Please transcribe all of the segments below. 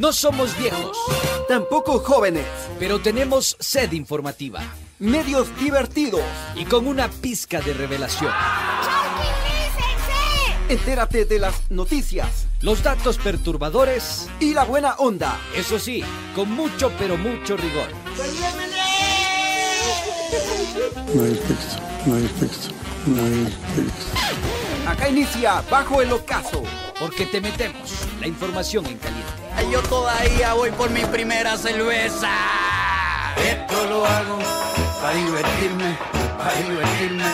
No somos viejos, Tampoco jóvenes. pero tenemos sed informativa Medios divertidos. y con una pizca de revelación. Entérate de las noticias Los datos perturbadores, y la buena onda. eso sí, con mucho pero mucho rigor. No hay texto, no hay texto, no hay texto. Acá inicia Bajo el Ocaso. Porque te metemos la información en caliente. Yo todavía voy por mi primera cerveza. Esto lo hago para divertirme, para divertirme,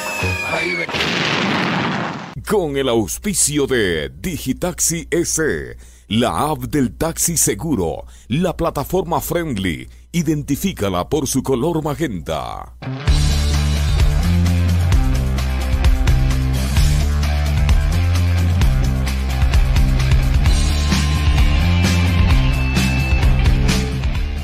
para divertirme. Con el auspicio de Digitaxi S, la app del taxi seguro, la plataforma friendly, identifícala por su color magenta.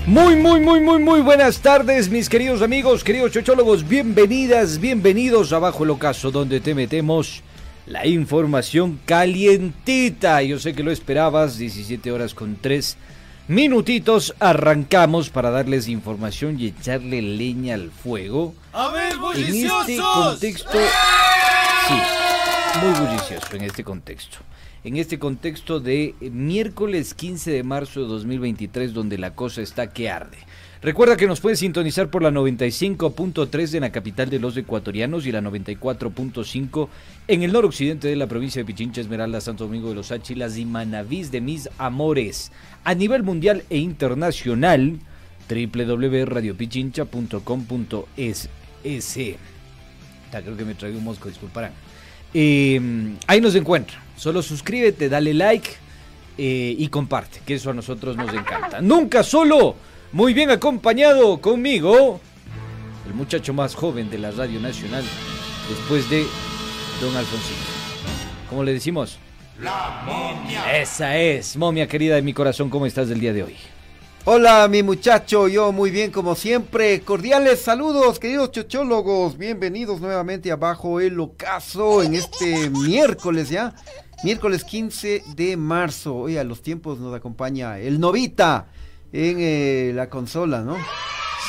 Muy, muy, muy, muy, muy buenas tardes, mis queridos amigos, queridos chochólogos. Bienvenidas, bienvenidos a Bajo el Ocaso, donde te metemos la información calientita. Yo sé que lo esperabas, 17 horas con 3 minutitos. Arrancamos para darles información y echarle leña al fuego. A ver, En este contexto, sí, muy bullicioso en este contexto. En este contexto de miércoles 15 de marzo de 2023, donde la cosa está que arde. Recuerda que nos puedes sintonizar por la 95.3 en la capital de los ecuatorianos y la 94.5 en el noroccidente de la provincia de Pichincha, Esmeralda, Santo Domingo de los Áchilas y Manavís de mis amores. A nivel mundial e internacional, www.radiopichincha.com.es. Creo que me traigo un mosco, disculparán. Eh, ahí nos encuentra. Solo suscríbete, dale like eh, y comparte, que eso a nosotros nos encanta. Nunca solo, muy bien acompañado conmigo, el muchacho más joven de la Radio Nacional, después de Don Alfonsín. ¿Cómo le decimos? La momia. Esa es, momia querida de mi corazón, ¿cómo estás del día de hoy? Hola, mi muchacho, yo muy bien como siempre. Cordiales saludos, queridos chochólogos. Bienvenidos nuevamente a Bajo el Ocaso en este miércoles ya. Miércoles 15 de marzo. Hoy a los tiempos nos acompaña el Novita en eh, la consola, ¿no?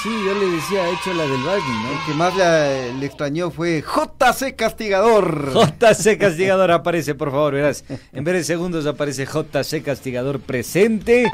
Sí, yo le decía, hecho la del Barney, El que más le, le extrañó fue JC Castigador. JC Castigador aparece, por favor, verás. En vez de segundos aparece JC Castigador presente.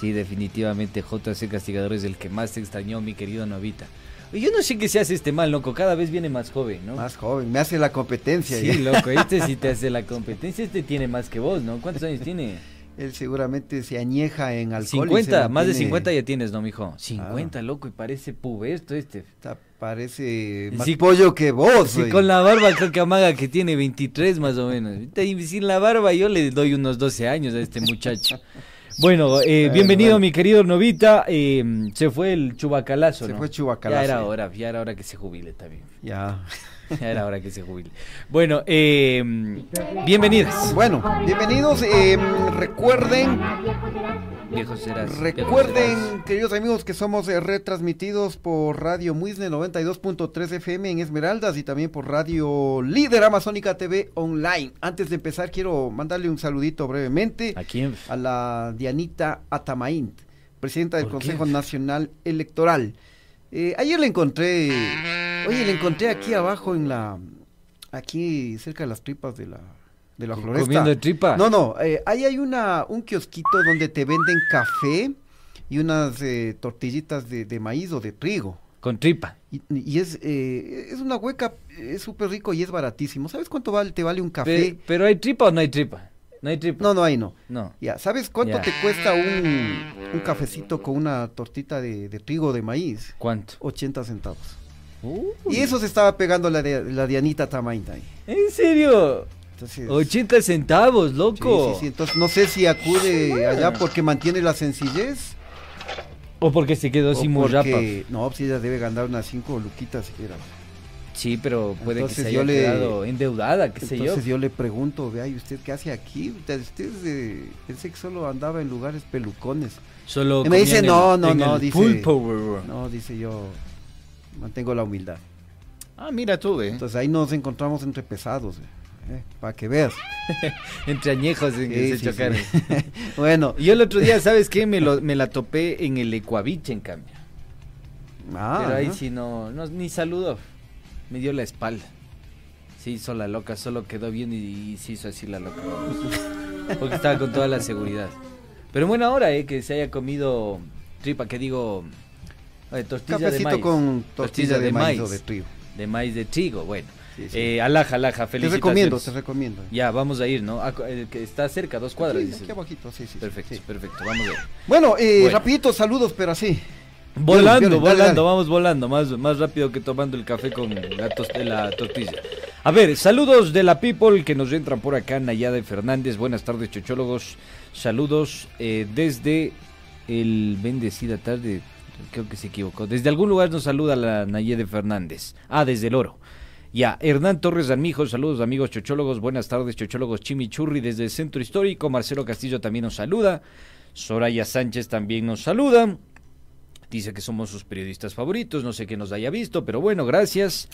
Sí, definitivamente JC Castigador es el que más te extrañó, mi querido Novita. Yo no sé qué se hace este mal, loco. Cada vez viene más joven, ¿no? Más joven, me hace la competencia. Sí, ya. loco. Este sí te hace la competencia. Este tiene más que vos, ¿no? ¿Cuántos años tiene? Él seguramente se añeja en alcohol. y 50, se más de mantiene- 50 ya tienes, ¿no, mijo? 50, loco, y parece puberto este. Parece más Sí, pollo que vos. Sí, oye. con la barba creo que amaga que tiene 23 más o menos. Y Sin la barba yo le doy unos 12 años a este muchacho. Bueno, eh, bienvenido bueno. mi querido Novita. eh, se fue el chubacalazo, Se ¿no? fue chubacalazo, Ya era hora, ya era hora que se jubile también. Ya. Ya era hora que se jubile. Bueno, eh, bienvenidas. Bueno, bienvenidos. eh, recuerden, Serás. recuerden, serás. queridos amigos, que somos eh, retransmitidos por Radio Muisne 92.3 FM en Esmeraldas y también por Radio Líder Amazónica TV Online. Antes de empezar, quiero mandarle un saludito brevemente ¿A quién? a la Dianita Atamaint, presidenta del. Consejo Nacional Electoral. Eh, ayer le encontré, oye, le encontré aquí abajo en la, aquí cerca de las tripas de la, de la floresta. ¿Comiendo tripa? No, no, eh, ahí hay una, un kiosquito donde te venden café y unas eh, tortillitas de, de maíz o de trigo. Con tripa. Y, y es, eh, es una hueca, es súper rico y es baratísimo. ¿Sabes cuánto vale, te vale un café? Pe- ¿Pero hay tripa o no hay tripa? No hay tripa. No, no, ahí no. No. Ya, ¿sabes cuánto Ya. te cuesta un, un cafecito con una tortita de, de trigo de maíz? ¿Cuánto? 80 centavos. Uy, Y eso se estaba pegando la, la Dianita Tamainta ahí. ¿En serio? Entonces, 80 centavos, loco. sí, sí, entonces no sé si acude allá porque mantiene la sencillez. O porque se quedó o sin murrapa. porque, no, pues ella debe ganar unas 5 luquitas siquiera. Sí, pero puede Entonces que se yo haya le- quedado endeudada, qué sé yo. Entonces yo le pregunto, vea, ¿y usted qué hace aquí? Usted, usted eh, pensé que solo andaba en lugares pelucones. Solo Y me dice, no, en- no, no, el dice- pulpo. No, dice yo, mantengo la humildad. Ah, mira tú, eh. Entonces ahí nos encontramos entre pesados, para que veas. Entre añejos en que se sí, chocaron. sí. bueno, yo el otro día, ¿sabes qué? Me, lo- me la topé en el Ecuavich, en cambio. ah, Pero ahí ajá. sí no, no, ni saludó. Me dio la espalda. Se hizo la loca, solo quedó bien y, y se hizo así la loca. Porque estaba con toda la seguridad. Pero en buena hora, ¿eh? Que se haya comido tripa, que digo... eh, tortilla de maíz. con tortilla de, maíz, o de trigo. De maíz de trigo, bueno. Sí, sí. Eh, alaja, alaja, te felicitaciones. recomiendo, te recomiendo. Ya, vamos a ir, ¿no? Eh, que está cerca, dos cuadras, Aquí, aquí abajito, sí, sí, Perfecto, sí. perfecto, vamos a ir. Bueno, eh, Bueno. rapidito, saludos, pero así. Volando, volando, dale. vamos volando, más, más rápido que tomando el café con la, la tortilla. A ver, saludos de la people que nos entran por acá, Nayade Fernández, buenas tardes, chochólogos, saludos eh, desde el bendecida tarde, creo que se equivocó, desde algún lugar nos saluda la Nayade Fernández, ah, desde el oro. Ya, Hernán Torres Armijo, saludos amigos chochólogos, buenas tardes chochólogos Chimichurri desde el centro histórico, Marcelo Castillo también nos saluda, Soraya Sánchez también nos saluda, Dice que somos sus periodistas favoritos, no sé qué nos haya visto, pero bueno, gracias.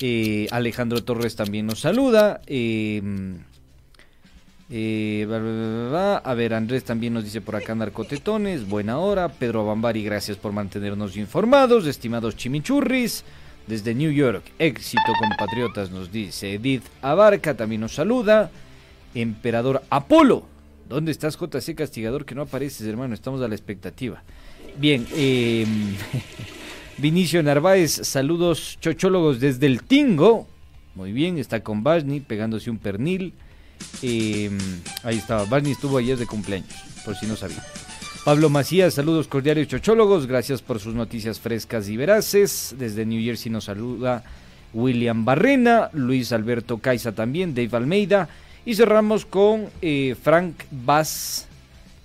Eh, Alejandro Torres también nos saluda. Eh, eh. A ver, Andrés también nos dice por acá narcotetones, buena hora. Pedro Abambari, gracias por mantenernos informados. Estimados chimichurris, desde New York, éxito compatriotas, nos dice Edith Abarca, también nos saluda. Emperador Apolo, ¿dónde estás JC Castigador? Que no apareces, hermano, estamos a la expectativa. Bien, eh, Vinicio Narváez, saludos chochólogos desde el Tingo. Muy bien, está con Basni pegándose un pernil. Eh, ahí estaba, Basni estuvo ayer de cumpleaños, por si no sabía. Pablo Macías, saludos cordiales chochólogos, gracias por sus noticias frescas y veraces. Desde New Jersey nos saluda William Barrena, Luis Alberto Caiza también, Dave Almeida. Y cerramos con eh, Frank Bass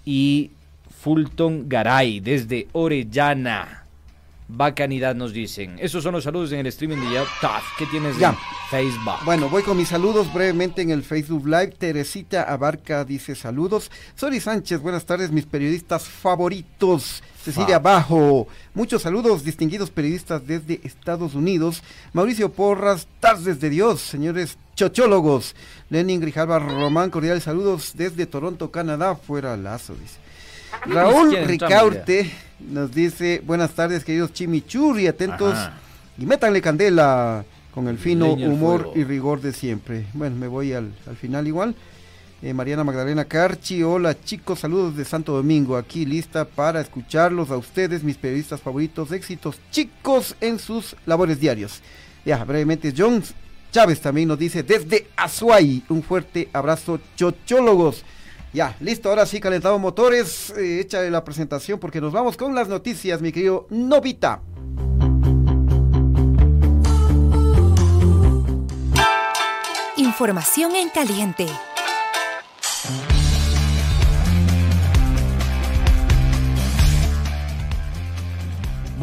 y Fulton Garay desde Orellana. Bacanidad nos dicen. Esos son los saludos en el streaming de ya. ¿Qué tienes Ya. en Facebook? Bueno, voy con mis saludos brevemente en el Facebook Live. Teresita Abarca dice saludos. Sori Sánchez, buenas tardes, mis periodistas favoritos. Cecilia Bajo, muchos saludos, distinguidos periodistas desde Estados Unidos. Mauricio Porras, tardes de Dios, señores chochólogos. Lenin Grijalva Román, cordiales saludos desde Toronto, Canadá. Fuera lazo, dice. Raúl Ricaurte nos dice, buenas tardes queridos chimichurri, atentos Ajá. y métanle candela con el fino Leña humor y rigor de siempre. Bueno, me voy al, al final igual. Eh, Mariana Magdalena Carchi, hola chicos, saludos de Santo Domingo, aquí lista para escucharlos a ustedes, mis periodistas favoritos, éxitos chicos en sus labores diarios. Ya, brevemente, John Chávez también nos dice desde Azuay, un fuerte abrazo, chochólogos. Ya, listo, ahora sí, calentamos motores, eh, échale la presentación porque nos vamos con las noticias, mi querido Novita. Información en caliente.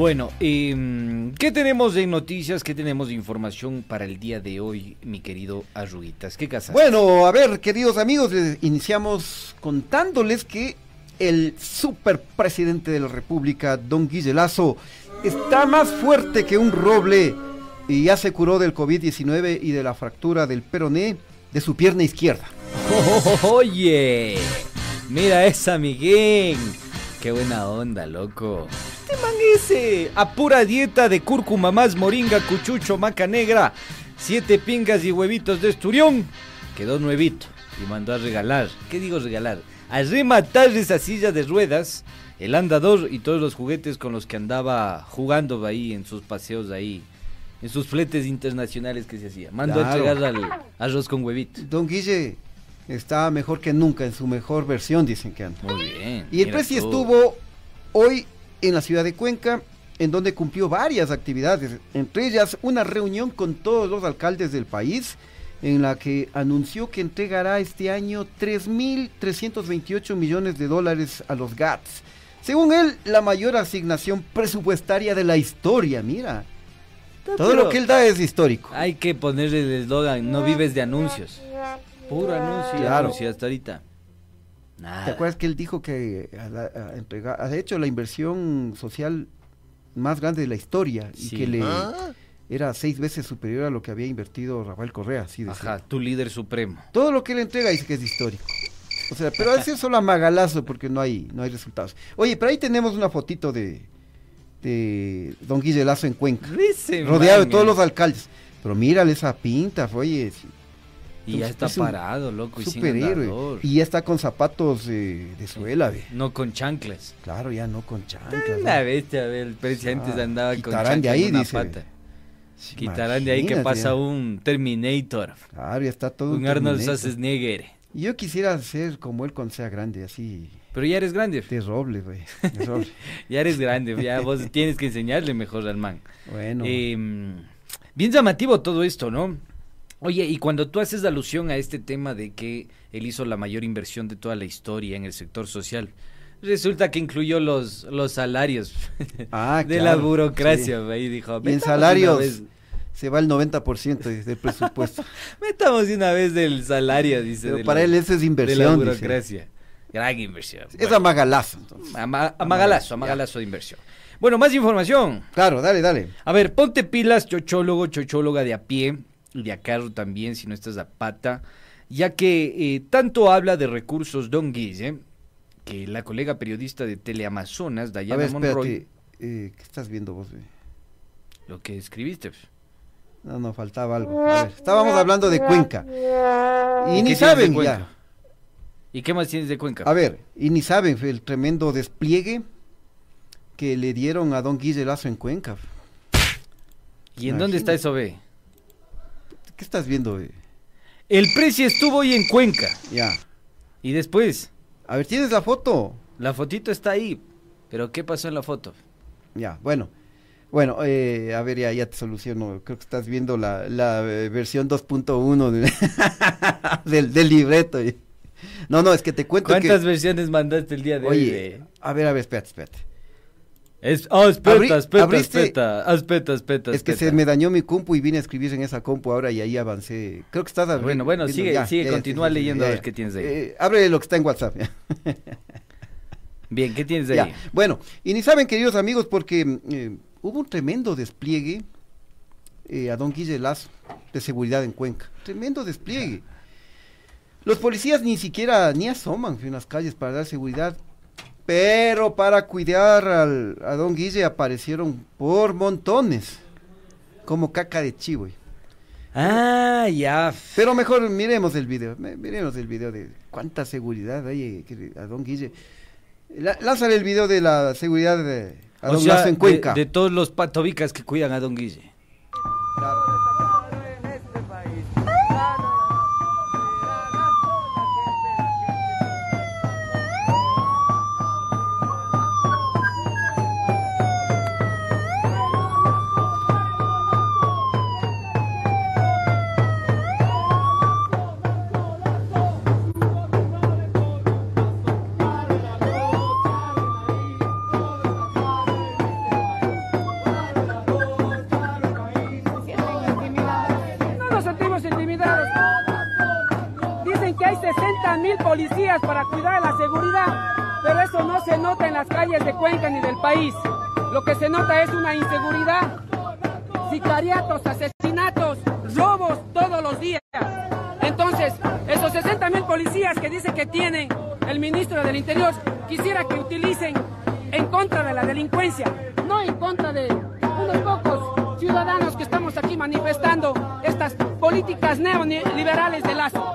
Bueno, em, ¿qué tenemos de noticias? ¿Qué tenemos de información para el día de hoy, mi querido Arruguitas? ¿Qué casas? Bueno, a ver, queridos amigos, les iniciamos contándoles que el superpresidente de la República, don Guille Lazo, está más fuerte que un roble y ya se curó del COVID-19 y de la fractura del peroné de su pierna izquierda. Oye, mira esa, Miguel. Qué buena onda, loco. Este man ese, a pura dieta de cúrcuma más moringa, cuchucho, maca negra, siete pingas y huevitos de esturión. Quedó nuevito y mandó a regalar. ¿Qué digo regalar? A rematar esa silla de ruedas, el andador y todos los juguetes con los que andaba jugando ahí en sus paseos ahí, en sus fletes internacionales que se hacía. Mandó a entregar al arroz con huevito. Don Guille está mejor que nunca, en su mejor versión, dicen que anda. Muy bien. Y el tú. estuvo hoy en la ciudad de Cuenca, en donde cumplió varias actividades, entre ellas una reunión con todos los alcaldes del país, en la que anunció que entregará este año 3.328 millones de dólares a los GATS. Según él, la mayor asignación presupuestaria de la historia, mira. Todo pero- lo que él da es histórico. Hay que ponerle el eslogan, no vives de anuncios. Puro anuncio Claro. anuncio hasta ahorita. Nada. ¿Te acuerdas que él dijo que a la- a entregar- ha hecho la inversión social más grande de la historia y que le, era seis veces superior a lo que había invertido Rafael Correa, así decía. Ajá, tu líder supremo. Todo lo que le entrega dice que es histórico. O sea, pero es solo a magalazo porque no hay, no hay resultados. Oye, pero ahí tenemos una fotito de, de Don Guille Lazo en Cuenca, Ese rodeado de todos eh. los alcaldes. Pero mírale esa pinta, oye, Y ya es- está es parado, loco, y sin superhéroe. Y ya está con zapatos eh, de suela, ve. No con chanclas. Claro, ya no con chanclas. Una ¿no? bestia, ve, el presidente Ah, andaba con chanclas de ahí, una dice. pata. Quitarán de ahí que pasa ya. un Terminator, Claro, ya está todo un Arnold. Schwarzenegger. Y Yo quisiera ser como él cuando sea grande, así, Pero ya eres grande, de roble, güey. ya eres grande, ya vos tienes que enseñarle mejor al man. Bueno, Eh, bien llamativo todo esto, ¿no? Oye, y cuando tú haces alusión a este tema de que él hizo la mayor inversión de toda la historia en el sector social, resulta que incluyó los, los salarios Ah, de la y sí. dijo, y en "Metamos de una salarios se va el 90% de- del presupuesto. metamos una vez del salario, dice. Pero de para la- él eso es de la inversión. dice. burocracia. Gran inversión. Es Bueno, a magalazo. entonces. ama- amagalazo, amagalazo de inversión. Bueno, más información. Claro, dale, dale. A ver, ponte pilas, chochólogo, chochóloga de a pie y de a carro también, si no estás a pata, ya que eh, tanto habla de recursos Don Guille, que la colega periodista de Teleamazonas, A Dayana ver, Monroy, eh, ¿Qué estás viendo vos? güey? lo que escribiste. No, no, faltaba algo. A ver, estábamos hablando de Cuenca. Y ¿Qué ni saben Cuenca? ya. ¿Y qué más tienes de Cuenca? A ver, y ni saben el tremendo despliegue que le dieron a don Guille Lazo en Cuenca. ¿Y en dónde está eso, ve? ¿Qué estás viendo? El precio estuvo hoy en Cuenca. Ya. Y después, A ver, ¿tienes la foto? la fotito está ahí. Pero ¿qué pasó en la foto? Ya, bueno. Bueno, eh, a ver, ya, ya te soluciono. Creo que estás viendo la, la eh, versión 2.1 de- del, del libreto. No, no, es que te cuento ¿Cuántas que... versiones mandaste el día de hoy? A ver, a ver, espérate, espérate. Es, oh, espeta, Abri- espeta, abriste- espeta, ah, espeta, espeta, Es que se me dañó mi compu y vine a escribir en esa compu ahora y ahí avancé. Creo que estás abri- Bueno, bueno, viendo- sigue, ya, sigue, ya, continúa leyendo a ver qué tienes ahí. Eh, abre lo que está en WhatsApp. Bien, ¿qué tienes ahí? Bueno, y ni saben, queridos amigos, porque eh, hubo un tremendo despliegue eh, a don Guille Lazo de seguridad en Cuenca. Tremendo despliegue. Los policías ni siquiera ni asoman en las calles para dar seguridad, pero para cuidar al, a don Guille aparecieron por montones, como caca de chivo. Ah, ya. Pero mejor miremos el video, miremos el video de cuánta seguridad hay eh, a don Guille. La- lánzale el video de la seguridad de, a O don sea, en Cuenca. De, todos los patobicas que cuidan a Don Guille. No para cuidar la seguridad, pero eso no se nota en las calles de Cuenca ni del país. Lo que se nota es una inseguridad, sicariatos, asesinatos, robos todos los días. Entonces, esos 60 mil policías que dice que tiene el ministro del Interior, quisiera que utilicen en contra de la delincuencia, no en contra de unos pocos ciudadanos que estamos aquí manifestando estas políticas neoliberales de Lazo.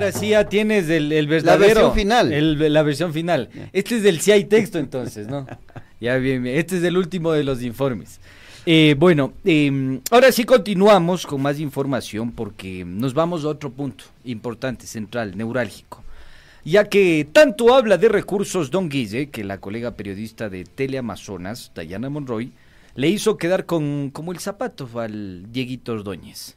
Ahora sí ya tienes el, el verdadero. versión final. el- la versión final. Este es del si hay texto entonces, ¿no? ya bien, bien. Este es el último de los informes. Eh, bueno, eh, ahora sí continuamos con más información porque nos vamos a otro punto importante, central, neurálgico. Ya que tanto habla de recursos Don Guille, que la colega periodista de Teleamazonas, Dayana Monroy, le hizo quedar con como el zapato al Dieguito Ordóñez.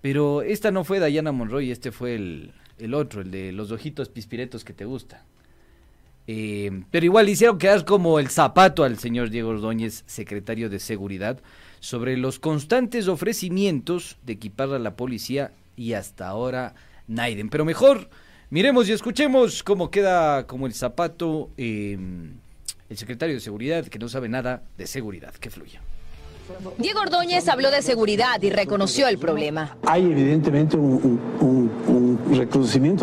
Pero esta no fue Dayana Monroy, este fue el, el otro, el de los ojitos pispiretos que te gusta. Eh, pero igual hicieron quedar como el zapato al señor Diego Ordóñez, secretario de Seguridad, sobre los constantes ofrecimientos de equipar a la policía y hasta ahora Naiden. Pero mejor Miremos y escuchemos cómo queda como el zapato eh, el secretario de Seguridad que no sabe nada de seguridad. Que fluya. Diego Ordóñez habló de seguridad y reconoció el problema. Hay evidentemente un, un-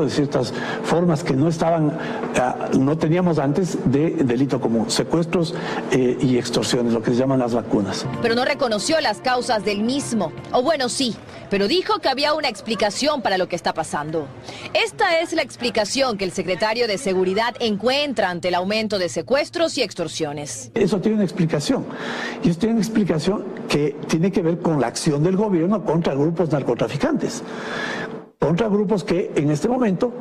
de ciertas formas que no estaban, ah, no teníamos antes de delito común, secuestros eh, y extorsiones, lo que se llaman las vacunas. pero no reconoció las causas del mismo. O bueno, sí, pero dijo que había una explicación para lo que está pasando. Esta es la explicación que el secretario de Seguridad encuentra ante el aumento de secuestros y extorsiones. Eso tiene una explicación. Y eso tiene una explicación que tiene que ver con la acción del gobierno contra grupos narcotraficantes. Contra grupos que en este momento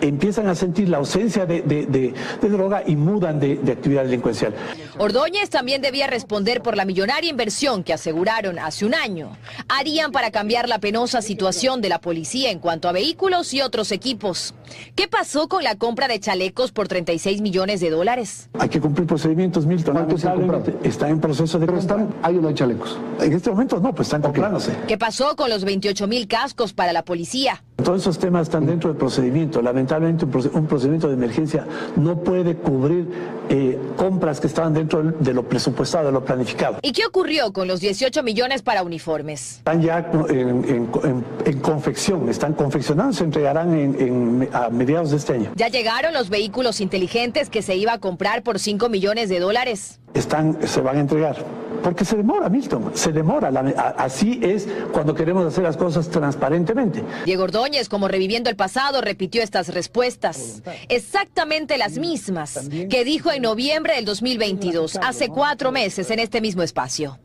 empiezan a sentir la ausencia de, de- de- de droga y mudan de, de actividad delincuencial. Ordóñez también debía responder por la millonaria inversión que aseguraron hace un año. Harían para cambiar la penosa situación de la policía en cuanto a vehículos y otros equipos. ¿Qué pasó con la compra de chalecos por 36 millones de dólares? Hay que cumplir procedimientos, Milton. ¿Cuántos se han comprado? está en proceso de Pero compra. están, hay o no hay chalecos. En este momento no, pues están comprándose. ¿Qué pasó con los 28 mil cascos para la policía? Todos esos temas están dentro del procedimiento. Lamentablemente un, proce- un procedimiento de emergencia no puede cubrir eh, compras que estaban dentro de lo presupuestado, de lo planificado. ¿Y qué ocurrió con los 18 millones para uniformes? Están ya en, en- en- en confección, están confeccionando, se entregarán en- en- a mediados de este año. Ya llegaron los vehículos inteligentes que se iba a comprar por 5 millones de dólares. Están, se van a entregar. Porque se demora, Milton, se demora. La- a- así es cuando queremos hacer las cosas transparentemente. Diego Ordóñez, como reviviendo el pasado, repitió estas respuestas. Exactamente las mismas que dijo en noviembre del 2022, hace cuatro meses, en este mismo espacio.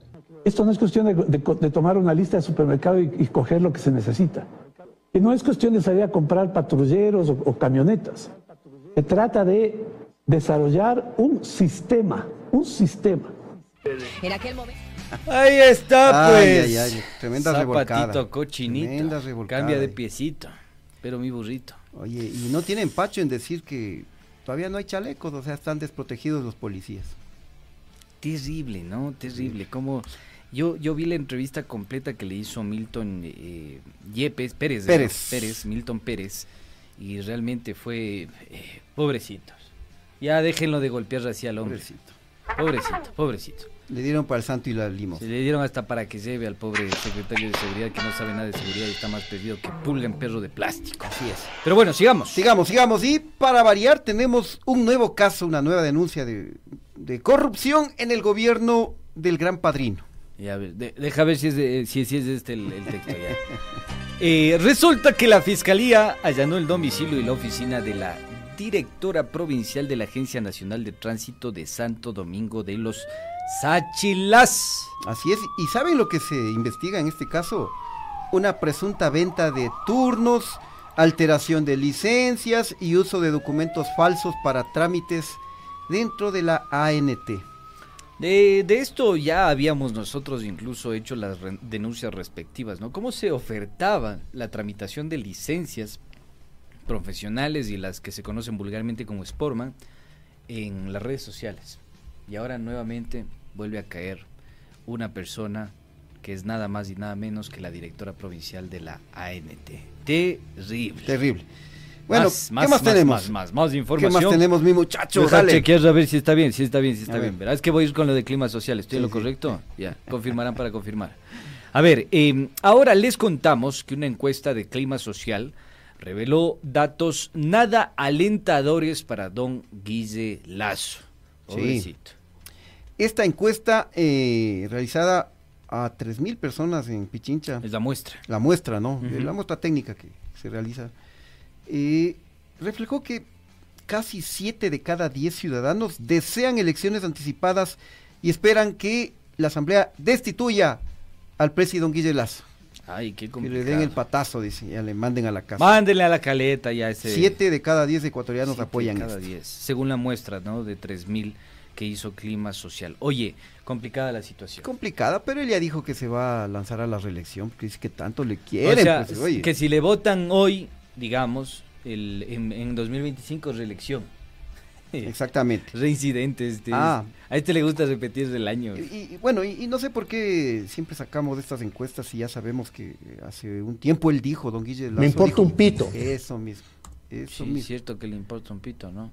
Esto no es cuestión de, de co- de tomar una lista de supermercado y, y coger lo que se necesita. Y no es cuestión de salir a comprar patrulleros o, o camionetas. Se trata de desarrollar un sistema, un sistema. En aquel momento. Ahí está, pues. ay, ay, tremenda Zapatito revolcada. cochinito. Tremenda revolcada. Cambia de piecito. Pero mi burrito. Oye, y no tienen pacho en decir que todavía no hay chalecos, o sea, están desprotegidos los policías. Terrible, ¿no? Terrible. Como yo, yo vi la entrevista completa que le hizo Milton eh, Yepes, Pérez, Pérez. ¿no? Pérez, Milton Pérez, y realmente fue eh, pobrecitos. Ya déjenlo de golpear así al hombre. Pobrecito. Pobrecito, pobrecito. Le dieron para el santo y la limo. Se le dieron hasta para que lleve al pobre secretario de seguridad que no sabe nada de seguridad y está más perdido que pulga en perro de plástico. Así es. Pero bueno, sigamos. Sigamos, sigamos. Y para variar, tenemos un nuevo caso, una nueva denuncia de, de corrupción en el gobierno del Gran Padrino. Ver, de- deja ver si es, de, si, si es este el, el texto ya. Eh, resulta que la fiscalía allanó el domicilio y la oficina de la directora provincial de la Agencia Nacional de Tránsito de Santo Domingo de los Sáchilas. Así es. ¿Y saben lo que se investiga en este caso? Una presunta venta de turnos, alteración de licencias y uso de documentos falsos para trámites dentro de la ANT. De, de esto ya habíamos nosotros incluso hecho las re- denuncias respectivas, ¿no? ¿Cómo se ofertaba la tramitación de licencias profesionales y las que se conocen vulgarmente como Sportman en las redes sociales? Y ahora nuevamente vuelve a caer una persona que es nada más y nada menos que la directora provincial de la ANT. Terrible. Terrible. Bueno, Más, ¿qué más, más, tenemos? Más, más, más ¿Qué información. más tenemos, mi muchacho? Deja Dale. chequear a ver si está bien, si está bien, si está A bien. ver. Verás que voy a ir con lo de clima social. ¿Estoy en lo sí. correcto? Ya, confirmarán para confirmar. A ver, eh, ahora les contamos que una encuesta de clima social reveló datos nada alentadores para don Guille Lazo. Sí. Pobrecito. Esta encuesta eh, realizada a 3.000 personas en Pichincha, Es la muestra. la muestra, ¿no? La muestra técnica que se realiza, eh, reflejó que casi 7 de cada 10 ciudadanos desean elecciones anticipadas y esperan que la Asamblea destituya al presidente Guille Lazo. Ay, qué Que complicado. le den el patazo, dice, ya le manden a la casa. Mándenle a la caleta ya ese... 7 de cada 10 ecuatorianos Siete de apoyan cada esto. 10, según la muestra, ¿no? De 3.000 que hizo clima social. Oye, complicada la situación. Complicada, pero él ya dijo que se va a lanzar a la reelección, porque dice que tanto le quieren. o sea, pues, oye. que si le votan hoy, digamos, el, en, en 2025 reelección. Exactamente. Reincidente este. Ah. A este le gusta repetir el año. Y, y, bueno, y, y no sé por qué siempre sacamos de estas encuestas y ya sabemos que hace un tiempo él dijo, don Guille Lazo Me importa dijo, un pito. Eso mismo. Eso Sí, mismo. es cierto que le importa un pito, ¿no?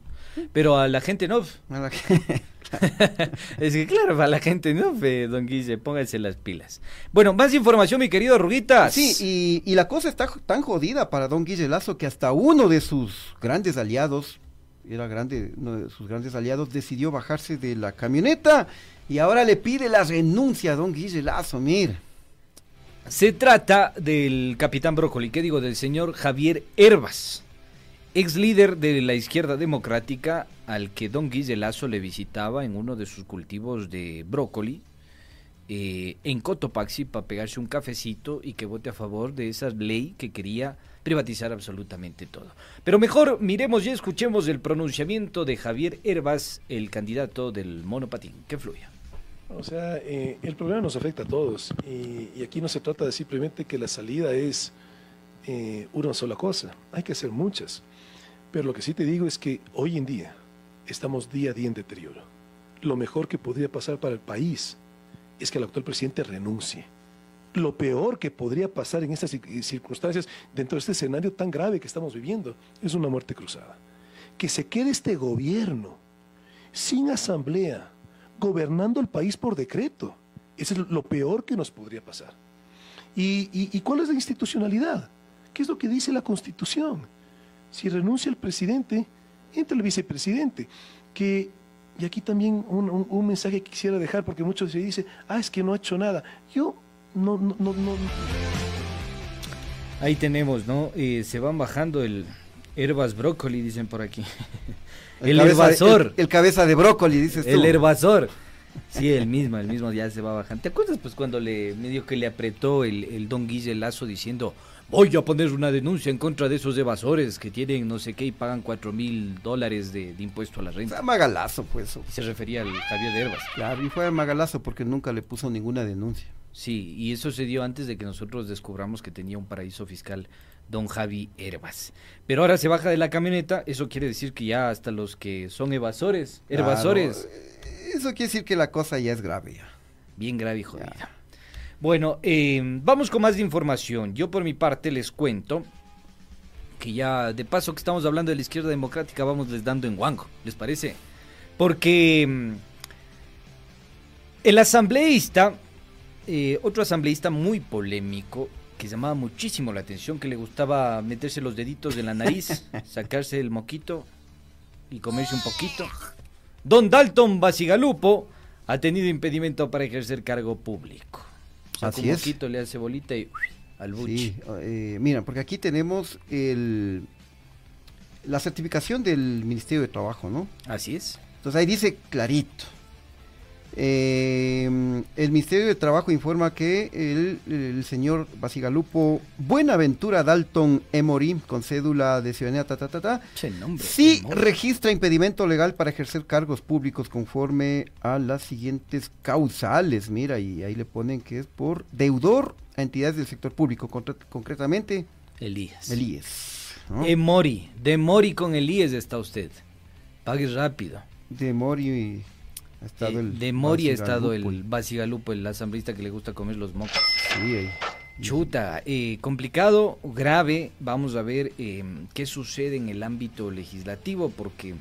Pero a la gente no. A la que- Es que claro, a la gente no, don Guille, pónganse las pilas. Bueno, más información, mi querido Ruguitas. Sí, y, y la cosa está tan jodida para don Guille Lazo que hasta uno de sus grandes aliados, era grande, uno de sus grandes aliados, decidió bajarse de la camioneta y ahora le pide la renuncia a don Guille Lazo. Se trata del capitán Brócoli, ¿qué digo? Del señor Javier Herbas, ex líder de la izquierda democrática, al que don Guille Lazo le visitaba en uno de sus cultivos de brócoli eh, en Cotopaxi para pegarse un cafecito y que vote a favor de esa ley que quería privatizar absolutamente todo. Pero mejor miremos y escuchemos el pronunciamiento de Javier Herbas, el candidato del monopatín. Que fluya. O sea, eh, el problema nos afecta a todos y, aquí no se trata de simplemente que la salida es eh, una sola cosa, hay que hacer muchas. Pero lo que sí te digo es que hoy en día estamos día a día en deterioro. Lo mejor que podría pasar para el país es que el actual presidente renuncie. Lo peor que podría pasar en estas cir- circunstancias, dentro de este escenario tan grave que estamos viviendo, es una muerte cruzada. Que se quede este gobierno sin asamblea, gobernando el país por decreto. Eso es lo peor que nos podría pasar. ¿Y, cuál es la institucionalidad? ¿Qué es lo que dice la Constitución? Si renuncia el presidente, entra el vicepresidente. Que, y aquí también un, un- un mensaje que quisiera dejar, porque muchos se dicen, ah, es que no ha hecho nada. Yo no, no, no, no- Ahí tenemos, ¿no? Eh, se van bajando el Herbas Brócoli, dicen por aquí. El, de- herbazor. el, el cabeza de brócoli, dices tú. El herbazor. Sí, el mismo, el mismo ya se va bajando. ¿Te acuerdas pues cuando le medio que le apretó el, el don Guille Lazo diciendo voy a poner una denuncia en contra de esos evasores que tienen no sé qué y pagan cuatro mil dólares de, de impuesto a la O renta? sea, Magalazo, pues. Y se refería al Javier de Herbas. Claro, y fue Magalazo porque nunca le puso ninguna denuncia. Sí, y eso se dio antes de que nosotros descubramos que tenía un paraíso fiscal don Javi Herbas. Pero ahora se baja de la camioneta, eso quiere decir que ya hasta los que son evasores, Claro, evasores, Eso quiere decir que la cosa ya es grave. ya. bien grave y jodida. Bueno, eh, vamos con más información. Yo por mi parte les cuento que ya de paso que estamos hablando de la izquierda democrática, vamos les dando en guango, ¿les parece? Porque mm, el asambleísta, eh, otro asambleísta muy polémico, que llamaba muchísimo la atención, que le gustaba meterse los deditos en la nariz, sacarse el moquito y comerse un poquito. Don Dalton Basigalupo ha tenido impedimento para ejercer cargo público. Saca Así un es. moquito, le hace bolita y al buche. Sí, eh, mira, porque aquí tenemos el, la certificación del Ministerio de Trabajo, ¿no? Así es. Entonces ahí dice clarito. Eh, el Ministerio de Trabajo informa que el, el señor Basigalupo Buenaventura Dalton Emory, con cédula de ciudadanía, ta, ta, ta, ta, nombre, sí registra impedimento legal para ejercer cargos públicos conforme a las siguientes causales. Mira, y ahí le ponen que es por deudor a entidades del sector público, concre- concretamente Elías. el IES. ¿no? Emori, de Mori con Elías está usted. Pague rápido. de Mori ha estado Eh, el de Mori ha estado el Basigalupo, el asambleísta que le gusta comer los mocos. Sí, ahí. Chuta, eh, complicado, grave. Vamos a ver eh, qué sucede en el ámbito legislativo, porque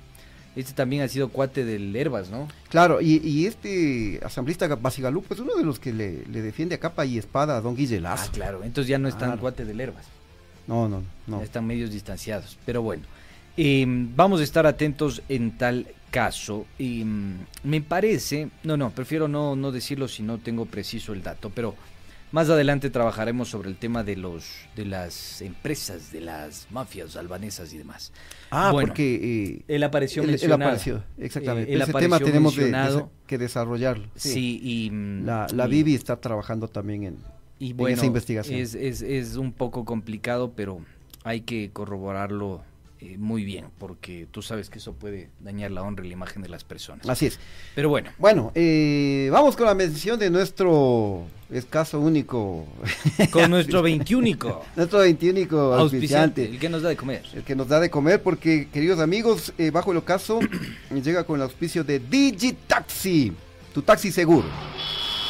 este también ha sido cuate del Herbas, ¿no? Claro, y, y este asambleísta Basigalupo es uno de los que le, le defiende a capa y espada a don Guille Ah, claro, entonces ya no están Claro. cuate del Herbas. No, no, no. Ya están medios distanciados. Pero bueno, eh, vamos a estar atentos en tal caso. Y, mm, me parece, no, no, prefiero no, no decirlo si no tengo preciso el dato, pero más adelante trabajaremos sobre el tema de los de las empresas, de las mafias albanesas y demás. Ah, Bueno, porque eh, Él apareció él, él mencionado. apareció, exactamente. Eh, él Ese tema tenemos de- de- mencionado. que desarrollarlo. Sí, y mm, La, la y- Bibi está trabajando también en, y en bueno, esa investigación. Es, es, es un poco complicado, pero hay que corroborarlo eh, muy bien, porque tú sabes que eso puede dañar la honra y la imagen de las personas. Así es. Pero bueno, Bueno, eh, vamos con la mención de nuestro escaso único, con nuestro 21 nuestro 21 auspiciante, auspiciante. el que nos da de comer. el que nos da de comer, porque, queridos amigos, eh, bajo el ocaso llega con el auspicio de Digitaxi, tu taxi seguro.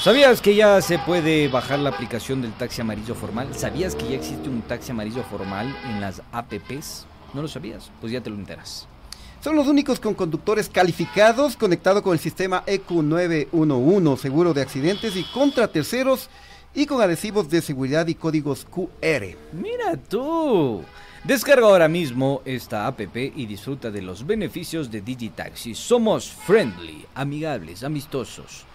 ¿Sabías que ya se puede bajar la aplicación del taxi amarillo formal? ¿Sabías que ya existe un taxi amarillo formal en las apps? ¿No lo sabías? Pues ya te lo enteras. Son los únicos con conductores calificados conectado con el sistema E EQ911, seguro de accidentes y contra terceros y con adhesivos de seguridad y códigos QR. Mira tú. Descarga ahora mismo esta app y disfruta de los beneficios de Digitaxi. Somos friendly, amigables, amistosos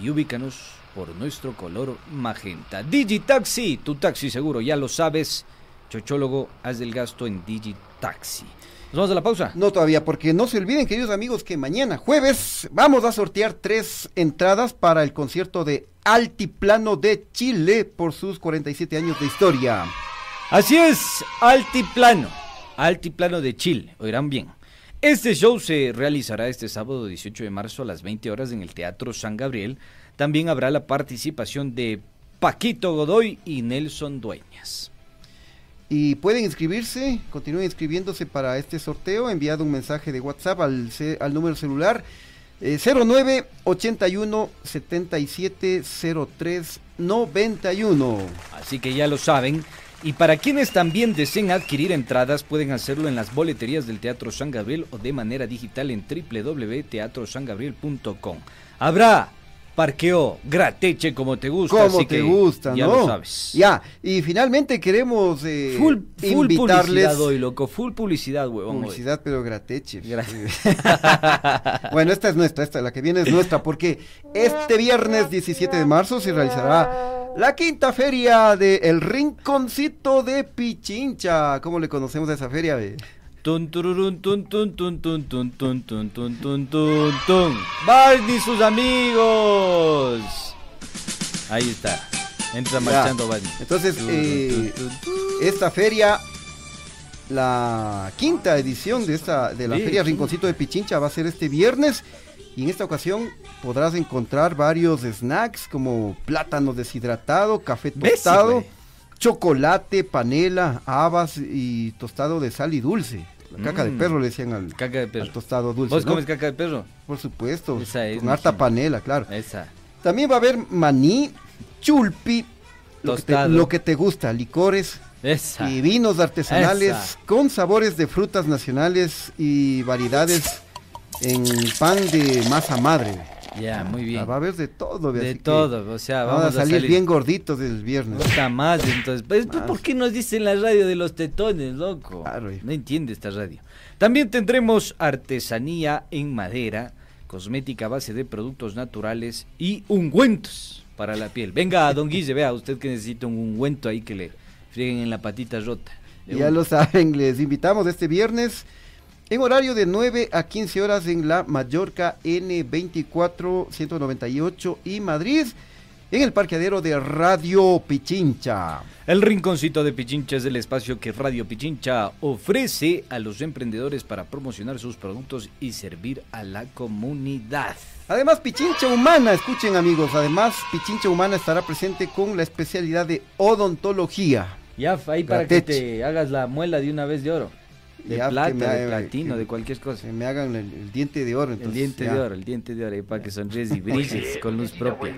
y ubícanos por nuestro color magenta. Digitaxi, tu taxi seguro, ya lo sabes. Chochólogo, haz del gasto en Digitaxi. ¿Nos vamos a la pausa? No todavía, porque no se olviden, queridos amigos, que mañana jueves vamos a sortear tres entradas para el concierto de Altiplano de Chile por sus 47 años de historia. Así es, Altiplano. Altiplano de Chile, oirán bien. Este show se realizará este sábado 18 de marzo a las 20 horas en el Teatro San Gabriel. También habrá la participación de Paquito Godoy y Nelson Dueñas. Y pueden inscribirse, continúen inscribiéndose para este sorteo, enviado un mensaje de WhatsApp al, al número celular eh, 09 81 77 03 91. Así que ya lo saben. Y para quienes también deseen adquirir entradas, pueden hacerlo en las boleterías del Teatro San Gabriel o de manera digital en www.teatrosangabriel.com. Habrá parqueo grateche como te gusta. Como te gusta, ya ¿no? lo sabes. Ya, y finalmente queremos eh, Full, full invitarles publicidad hoy, loco. Full publicidad, huevón. hoy. publicidad, pero grateche. Gra- bueno, esta es nuestra, esta la que viene es nuestra, porque este viernes 17 de marzo se realizará la quinta feria de El Rinconcito de Pichincha. ¿Cómo le conocemos a esa feria? ve? Tun, tururun, tun, tun, tun, tun, tun, tun, tun, tun, tun, tun, tun. Barney y sus amigos. Ahí está. Entra marchando Barney. Entonces, eh. Esta feria, la quinta edición de esta de la Sí, feria. Rinconcito de Pichincha va a ser este viernes y en esta ocasión podrás encontrar varios snacks como plátano deshidratado, café tostado, chocolate, panela, habas y tostado de sal y dulce. La caca de Mm. perro le decían al, Caca de al perro. tostado dulce. ¿Vos ¿no? comes caca de perro? Por supuesto, Esa es, con harta chino. panela, claro. Esa. También va a haber maní, chulpi, lo que, te, Tostado. lo que te gusta, licores, Esa. y vinos artesanales Esa. con sabores de frutas nacionales y variedades en pan de masa madre. Ya, muy bien. Va a haber de todo. De todo, o sea, Vamos, vamos a salir, bien gorditos el viernes. Está más, entonces. Pues, pues, Más. ¿Por qué nos dicen la radio de los tetones, loco? Claro. No entiende esta radio. También tendremos artesanía en madera, cosmética a base de productos naturales y ungüentos para la piel. Venga, don Guille, vea, usted que necesita un ungüento ahí que le frieguen en la patita rota. Ya un- lo saben, les invitamos este viernes en horario de 9 a 15 horas en la Mallorca N24 198 y Madrid en el parqueadero de Radio Pichincha. El Rinconcito de Pichincha es el espacio que Radio Pichincha ofrece a los emprendedores para promocionar sus productos y servir a la comunidad. Además, Pichincha Humana, escuchen amigos, además Pichincha Humana estará presente con la especialidad de odontología. Ya, ahí para que te hagas la muela de una vez de oro. De Ya, plata, me de platino, de cualquier cosa. Que me hagan el, el diente de oro. El entonces, diente ya. de oro, el diente de oro, ahí para que sonríes y brilles con luz propia.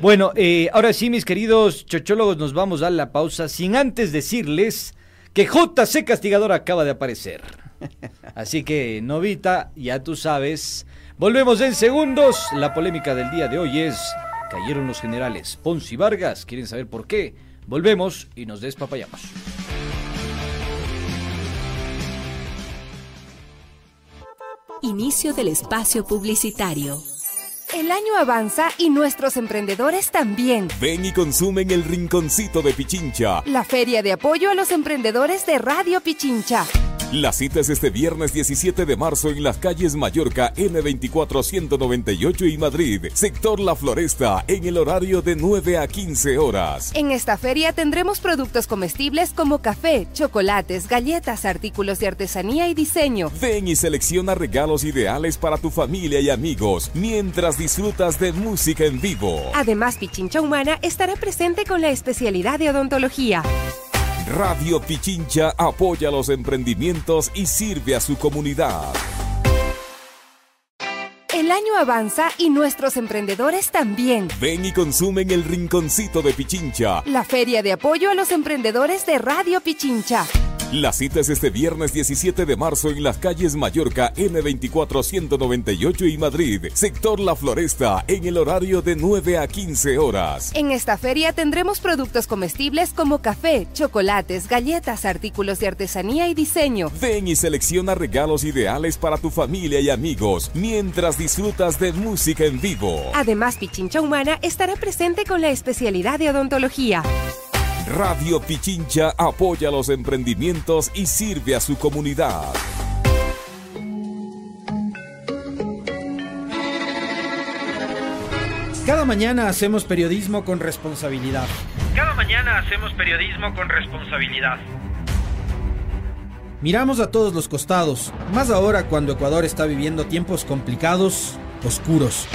Bueno, eh, ahora sí, mis queridos chochólogos, nos vamos a la pausa sin antes decirles que JC Castigador acaba de aparecer. Así que, novita, ya tú sabes. Volvemos en segundos. La polémica del día de hoy es: cayeron los generales Ponce y Vargas. ¿Quieren saber por qué? Volvemos y nos despapayamos. Inicio del espacio publicitario. El año avanza y nuestros emprendedores también. Ven y consume en el rinconcito de Pichincha. La feria de apoyo a los emprendedores de Radio Pichincha. La cita es este viernes 17 de marzo en las calles Mallorca N24 198 y Madrid, sector La Floresta, en el horario de 9 a 15 horas. En esta feria tendremos productos comestibles como café, chocolates, galletas, artículos de artesanía y diseño. Ven y selecciona regalos ideales para tu familia y amigos mientras disfrutas de música en vivo. Además, Pichincha Humana estará presente con la especialidad de odontología. Radio Pichincha apoya los emprendimientos y sirve a su comunidad. El año avanza y nuestros emprendedores también. Ven y consume en el rinconcito de Pichincha. La feria de apoyo a los emprendedores de Radio Pichincha. La cita es este viernes 17 de marzo en las calles Mallorca N24 198 y Madrid, sector La Floresta, en el horario de 9 a 15 horas. En esta feria tendremos productos comestibles como café, chocolates, galletas, artículos de artesanía y diseño. Ven y selecciona regalos ideales para tu familia y amigos mientras disfrutas de música en vivo. Además, Pichincha Humana estará presente con la especialidad de odontología. Radio Pichincha apoya los emprendimientos y sirve a su comunidad. Cada mañana hacemos periodismo con responsabilidad. Cada mañana hacemos periodismo con responsabilidad. Miramos a todos los costados, más ahora cuando Ecuador está viviendo tiempos complicados, oscuros.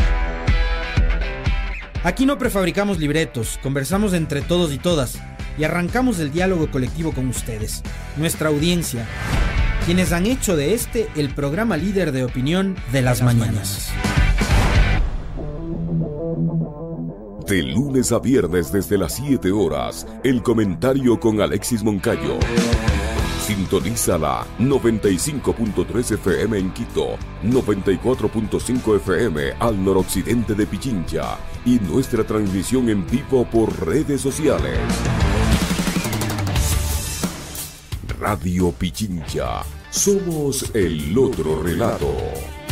Aquí no prefabricamos libretos, conversamos entre todos y todas y arrancamos el diálogo colectivo con ustedes, nuestra audiencia, quienes han hecho de este el programa líder de opinión de las, mañanas. De lunes a viernes desde las 7 horas, el comentario con Alexis Moncayo. Sintoniza la 95.3 FM en Quito, 94.5 FM al noroccidente de Pichincha y nuestra transmisión en vivo por redes sociales. Radio Pichincha, somos el otro relato.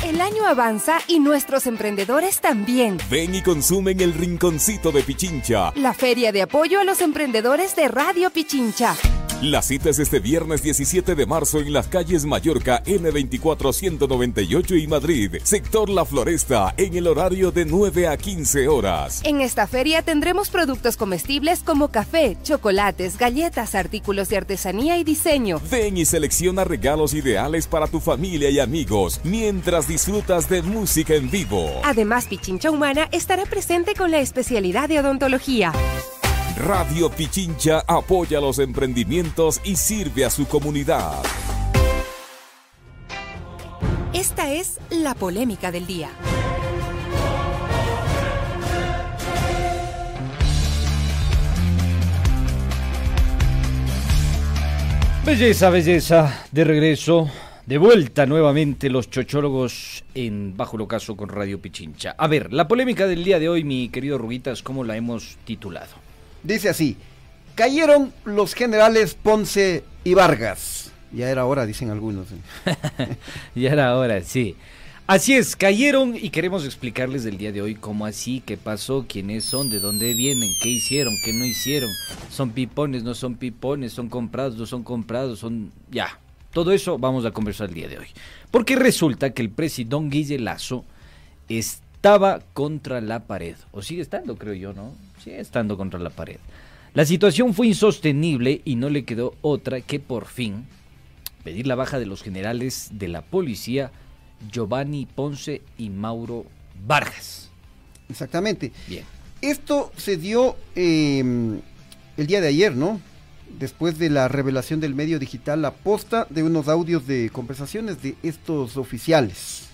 El año avanza y nuestros emprendedores también. Ven y consumen el rinconcito de Pichincha. La feria de apoyo a los emprendedores de Radio Pichincha. La cita es este viernes 17 de marzo en las calles Mallorca N24 198 y Madrid, sector La Floresta, en el horario de 9 a 15 horas. En esta feria tendremos productos comestibles como café, chocolates, galletas, artículos de artesanía y diseño. Ven y selecciona regalos ideales para tu familia y amigos mientras disfrutas de música en vivo. Además, Pichincha Humana estará presente con la especialidad de odontología. Radio Pichincha apoya los emprendimientos y sirve a su comunidad. Esta es la polémica del día. Belleza, belleza, de regreso, de vuelta nuevamente los chochólogos en Bajo Caso con Radio Pichincha. A ver, la polémica del día de hoy, mi querido Ruguitas, ¿cómo la hemos titulado? Dice así, cayeron los generales Ponce y Vargas. Ya era hora, dicen algunos. ya era hora, sí. Así es, cayeron y queremos explicarles del día de hoy cómo así, qué pasó, quiénes son, de dónde vienen, qué hicieron, qué no hicieron. Son pipones, no son pipones, son comprados, no son comprados, son... Ya, todo eso vamos a conversar el día de hoy. Porque resulta que el presidente Guille Lazo estaba contra la pared, o sigue estando, creo yo, ¿no? Sigue estando contra la pared. La situación fue insostenible y no le quedó otra que por fin pedir la baja de los generales de la policía Giovanni Ponce y Mauro Vargas. Exactamente. Bien. Esto se dio eh, el día de ayer, ¿no? Después de la revelación del medio digital La Posta de unos audios de conversaciones de estos oficiales.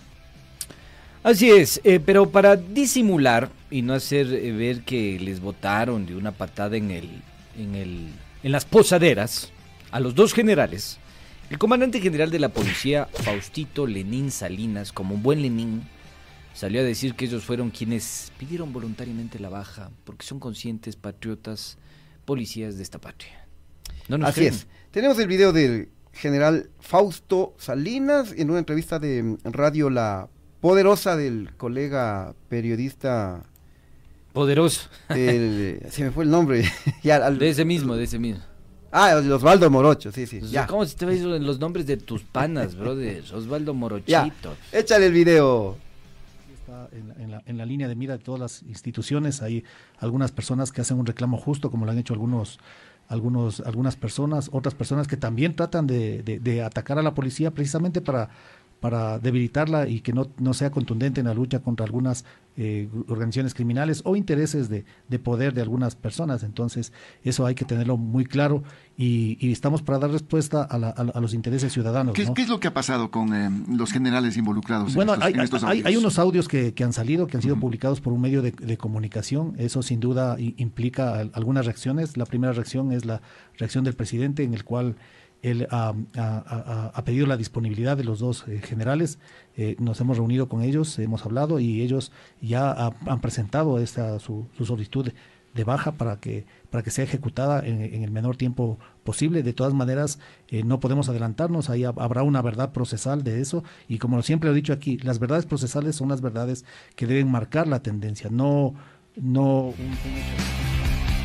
Así es, eh, pero para disimular y no hacer eh, ver que les votaron de una patada en el, en el, en las posaderas a los dos generales, el comandante general de la policía, Faustito Lenín Salinas, como un buen Lenín, salió a decir que ellos fueron quienes pidieron voluntariamente la baja porque son conscientes, patriotas, policías de esta patria. ¿No nos Así creen? es. Tenemos el video del general Fausto Salinas en una entrevista de Radio La Poderosa del colega periodista. Poderoso. El, se me fue el nombre. ya, al, de ese mismo, de ese mismo. Ah, Osvaldo Morocho, sí, sí. Ya. ¿Cómo se te ves los nombres de tus panas, brother? Osvaldo Morochito. Ya. Échale el video. Está en, en, la, en la línea de mira de todas las instituciones. Hay algunas personas que hacen un reclamo justo, como lo han hecho algunos algunos, algunas personas, otras personas que también tratan de, de, de, atacar a la policía precisamente para, para debilitarla y que no, no sea contundente en la lucha contra algunas eh, organizaciones criminales o intereses de, de, poder de algunas personas. Entonces, eso hay que tenerlo muy claro y, y estamos para dar respuesta a, la, a, a los intereses ciudadanos. ¿Qué, ¿no? ¿Qué, es lo que ha pasado con eh, los generales involucrados? Bueno, en estos, hay, en estos hay, hay, unos audios que, que, han salido, que han sido uh -huh. publicados por un medio de, de, comunicación. Eso sin duda implica algunas reacciones. La primera reacción es la reacción del presidente en el cual él ha, ha- ha- ha pedido la disponibilidad de los dos eh, generales. Eh, nos hemos reunido con ellos, hemos hablado y ellos ya ha- han presentado esta su, su solicitud de, baja para que para que sea ejecutada en, en el menor tiempo posible. De todas maneras, eh, no podemos adelantarnos. Ahí hab- habrá una verdad procesal de eso y como siempre he dicho aquí, las verdades procesales son las verdades que deben marcar la tendencia, no no.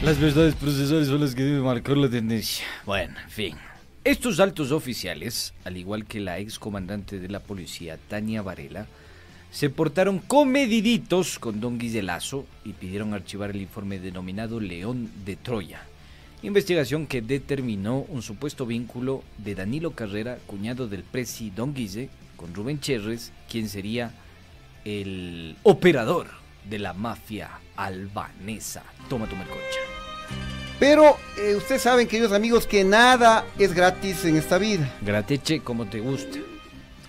Las verdades procesales son las que deben marcar la tendencia. Bueno, en fin. Estos altos oficiales, al igual que la ex comandante de la policía, Tania Varela, se portaron comediditos con Don Guiselazo y pidieron archivar el informe denominado León de Troya. Investigación que determinó un supuesto vínculo de Danilo Carrera, cuñado del presi Don Guise, con Rubén Cherres, quien sería el operador de la mafia albanesa. Toma tu melcocha. Pero eh, ustedes saben, queridos amigos, que nada es gratis en esta vida. Grateche como te gusta.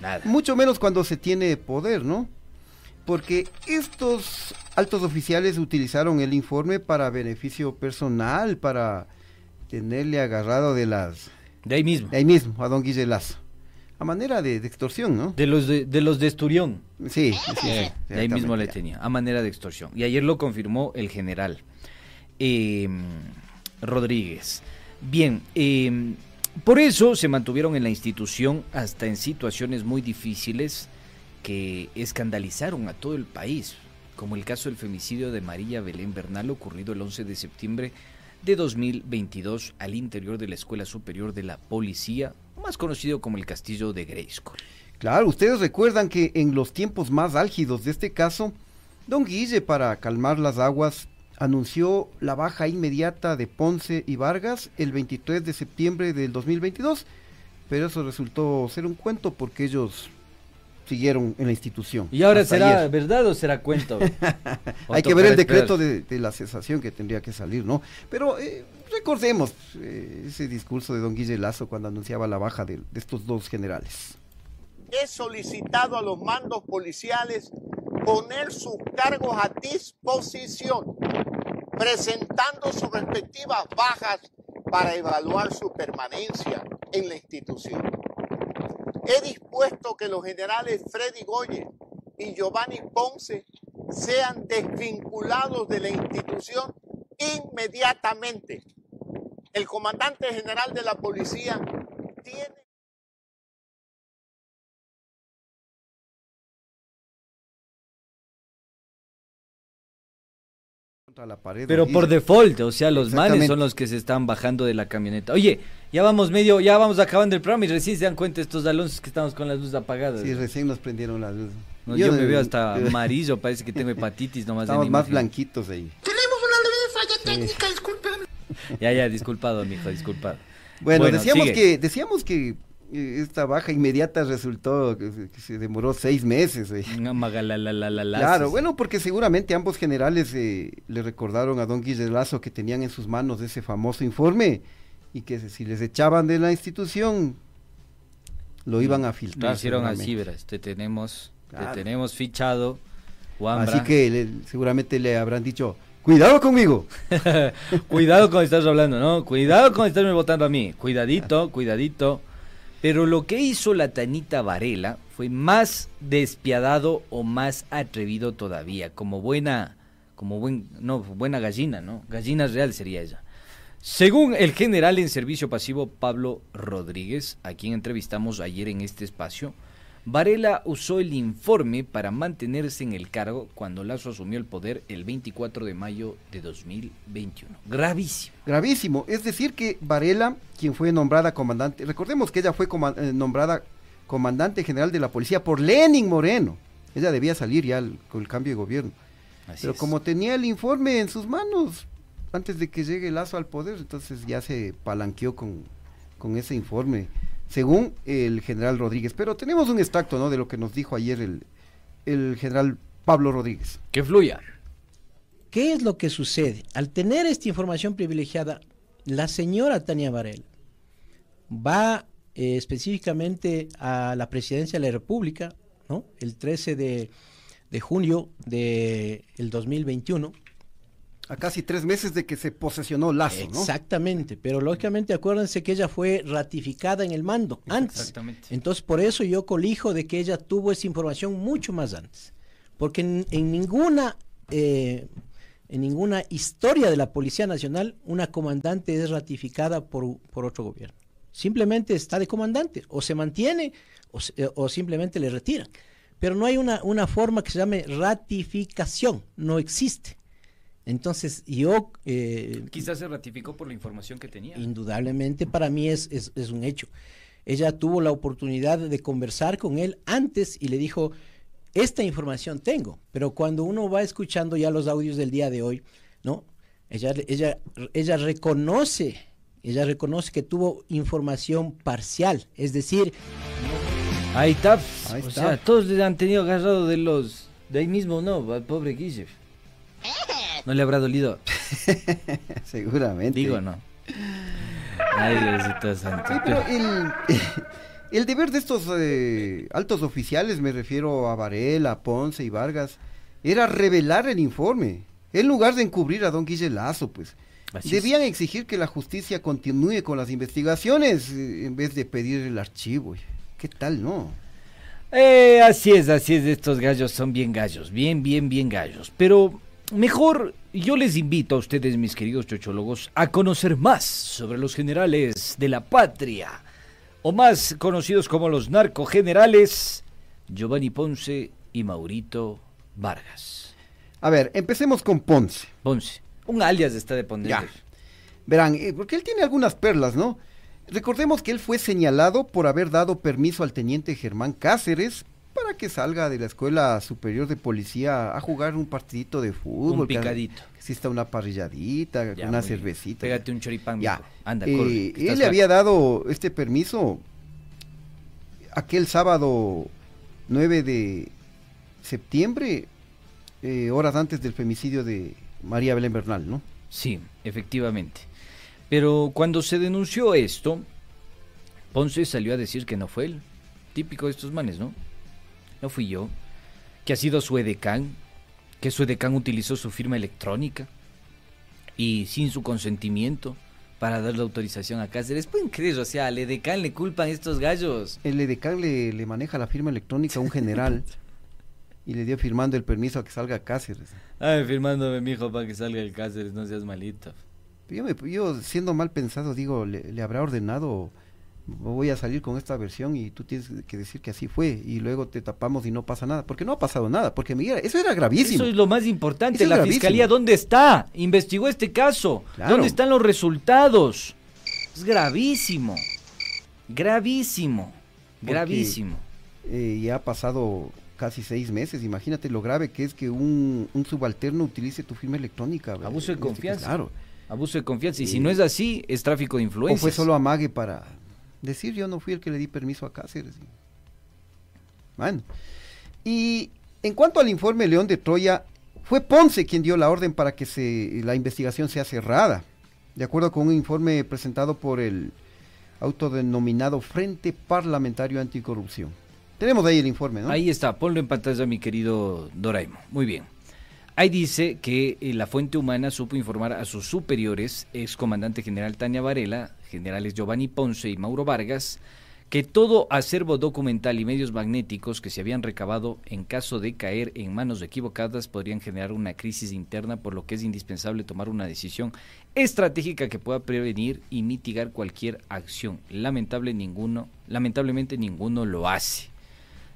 Nada. Mucho menos cuando se tiene poder, ¿no? Porque estos altos oficiales utilizaron el informe para beneficio personal, para tenerle agarrado de las... De ahí mismo. De ahí mismo, a don Guille Lazo. A manera de, de extorsión, ¿no? De los de, de los de Esturión. Sí, sí, sí, Eh, de ahí mismo le tenía, a manera de extorsión. Y ayer lo confirmó el general eh, Rodríguez. Bien, eh, por eso se mantuvieron en la institución hasta en situaciones muy difíciles que escandalizaron a todo el país, como el caso del femicidio de María Belén Bernal ocurrido el 11 de septiembre de 2022 al interior de la Escuela Superior de la Policía, más conocido como el Castillo de Grayskull. Claro, ustedes recuerdan que en los tiempos más álgidos de este caso, don Guille, para calmar las aguas, anunció la baja inmediata de Ponce y Vargas el 23 de septiembre del 2022, pero eso resultó ser un cuento porque ellos siguieron en la institución. Y ahora será ayer. verdad o será cuento. Hay que ver el decreto de la cesación que tendría que salir, ¿no? Pero eh, recordemos eh, ese discurso de don Guille Lazo cuando anunciaba la baja de, de estos dos generales. he solicitado a los mandos policiales poner sus cargos a disposición, presentando sus respectivas bajas para evaluar su permanencia en la institución. He dispuesto que los generales Freddy Goye y Giovanni Ponce sean desvinculados de la institución inmediatamente. El comandante general de la policía tiene Contra la pared, Pero por default, o sea, los manes son los que se están bajando de la camioneta. Oye, ya vamos medio, ya vamos acabando el programa y recién se dan cuenta estos alonsos que estamos con las luces apagadas. Sí, recién nos prendieron la luz. No, yo, me de- veo hasta de- amarillo, parece que tengo hepatitis nomás. de Estamos la más blanquitos ahí. Tenemos una leve falla técnica, disculpen. Ya, ya, disculpado, mijo, disculpado. Bueno, decíamos sigue. que decíamos que esta baja inmediata resultó que, se- demoró seis meses. eh. Claro, bueno, porque seguramente ambos generales eh, le recordaron a don Guille Lazo que tenían en sus manos ese famoso informe y que si les echaban de la institución lo iban a Lo filtrar. hicieron así, verás. Te tenemos, Claro. te tenemos fichado. Así que le- seguramente le habrán dicho, cuidado conmigo. Cuidado con estás hablando, ¿no? Cuidado con estarme votando a mí. Cuidadito, cuidadito. Pero lo que hizo la Tanita Varela fue más despiadado o más atrevido todavía, como buena, como buen, no, buena gallina, ¿no? Gallina real sería ella. Según el general en servicio pasivo Pablo Rodríguez, a quien entrevistamos ayer en este espacio, Varela usó el informe para mantenerse en el cargo cuando Lazo asumió el poder el 24 de mayo de 2021. Gravísimo. Gravísimo. Es decir, que Varela, quien fue nombrada comandante, recordemos que ella fue coma- eh, nombrada comandante general de la policía por Lenin Moreno. Ella debía salir ya con el cambio de gobierno. Así Pero es. como tenía el informe en sus manos, antes de que llegue Lazo al poder, entonces ya se palanqueó con, con ese informe, según el general Rodríguez. Pero tenemos un extracto ¿no? de lo que nos dijo ayer el, el general Pablo Rodríguez. Que fluya. ¿Qué es lo que sucede? Al tener esta información privilegiada, la señora Tania Varela va eh, específicamente a la presidencia de la República, ¿no? El 13 de, de junio del 2021, A casi tres meses de que se posesionó Lazo, ¿no? Exactamente, pero lógicamente acuérdense que ella fue ratificada en el mando antes. Exactamente. Entonces por eso yo colijo de que ella tuvo esa información mucho más antes. Porque en, en ninguna eh, en ninguna historia de la Policía Nacional una comandante es ratificada por, por otro gobierno. Simplemente está de comandante, o se mantiene o, se- eh, o simplemente le retiran. Pero no hay una, una forma que se llame ratificación, no existe. Entonces yo... eh, Quizás se ratificó por la información que tenía. Indudablemente para mí es, es, es un hecho. Ella tuvo la oportunidad de conversar con él antes y le dijo, esta información tengo, pero cuando uno va escuchando ya los audios del día de hoy, ¿no? Ella, ella, ella reconoce, ella reconoce que tuvo información parcial, es decir, Ahí está. Ahí o está. sea, todos le han tenido agarrado de los. De ahí mismo, ¿no? Al pobre Guille. No le habrá dolido. Seguramente. Digo, no. Ay, Diosito santo. Sí, pero el, el deber de estos eh, altos oficiales, me refiero a Varela, Ponce y Vargas, era revelar el informe, en lugar de encubrir a don Guille Lazo, pues. Así Debían exigir que la justicia continúe con las investigaciones eh, en vez de pedir el archivo. ¿Qué tal, no? Eh, así es, así es. Estos gallos son bien gallos. Bien, bien, bien gallos. Pero mejor yo les invito a ustedes, mis queridos chochólogos, a conocer más sobre los generales de la patria. O más conocidos como los narcogenerales Giovanni Ponce y Maurito Vargas. A ver, empecemos con Ponce. Ponce. Un alias está de poner. Ya. Verán, eh, porque él tiene algunas perlas, ¿no? Recordemos que él fue señalado por haber dado permiso al teniente Germán Cáceres para que salga de la Escuela Superior de Policía a jugar un partidito de fútbol. Un picadito. Que exista una parrilladita, Ya, una bien. cervecita. Pégate un choripán. Ya. Anda, Eh, corre. él le había dado este permiso aquel sábado 9 de septiembre, eh, horas antes del femicidio de María Belén Bernal, ¿no? Sí, efectivamente. Pero cuando se denunció esto, Ponce salió a decir que no fue él. Típico de estos manes, ¿no? No fui yo. Que ha sido su edecán. Que su edecán utilizó su firma electrónica. Y sin su consentimiento para darle autorización a Cáceres. ¿Pueden creer? O sea, al edecán le culpan estos gallos. El edecán le, le maneja la firma electrónica a un general y le dio firmando el permiso a que salga Cáceres. Ay, firmándome, mijo, para que salga el Cáceres, no seas malito. Yo, me- yo, siendo mal pensado, digo, le, le habrá ordenado, voy a salir con esta versión y tú tienes que decir que así fue y luego te tapamos y no pasa nada, porque no ha pasado nada, porque mira, eso era gravísimo. Eso es lo más importante. Eso es la fiscalía, ¿dónde está? Investigó este caso. Claro. ¿Dónde están los resultados? Es gravísimo. Gravísimo. Porque, Gravísimo. eh, ya ha pasado casi seis meses, imagínate lo grave que es que un, un subalterno utilice tu firma electrónica. eh, Abuso de este confianza. Claro. Abuso de confianza. Y si Eh, no es así, es tráfico de O influencia. fue solo amague para decir yo no fui el que le di permiso a Cáceres. Bueno. Y en cuanto al informe León de Troya, fue Ponce quien dio la orden para que se, la investigación sea cerrada. De acuerdo con un informe presentado por el autodenominado Frente Parlamentario Anticorrupción. Tenemos ahí el informe, ¿no? Ahí está, ponlo en pantalla, mi querido Doraimo. Muy bien. Ahí dice que eh, la fuente humana supo informar a sus superiores, ex comandante general Tania Varela, generales Giovanni Ponce y Mauro Vargas, que todo acervo documental y medios magnéticos que se habían recabado en caso de caer en manos equivocadas podrían generar una crisis interna, por lo que es indispensable tomar una decisión estratégica que pueda prevenir y mitigar cualquier acción. Lamentable ninguno, lamentablemente ninguno lo hace.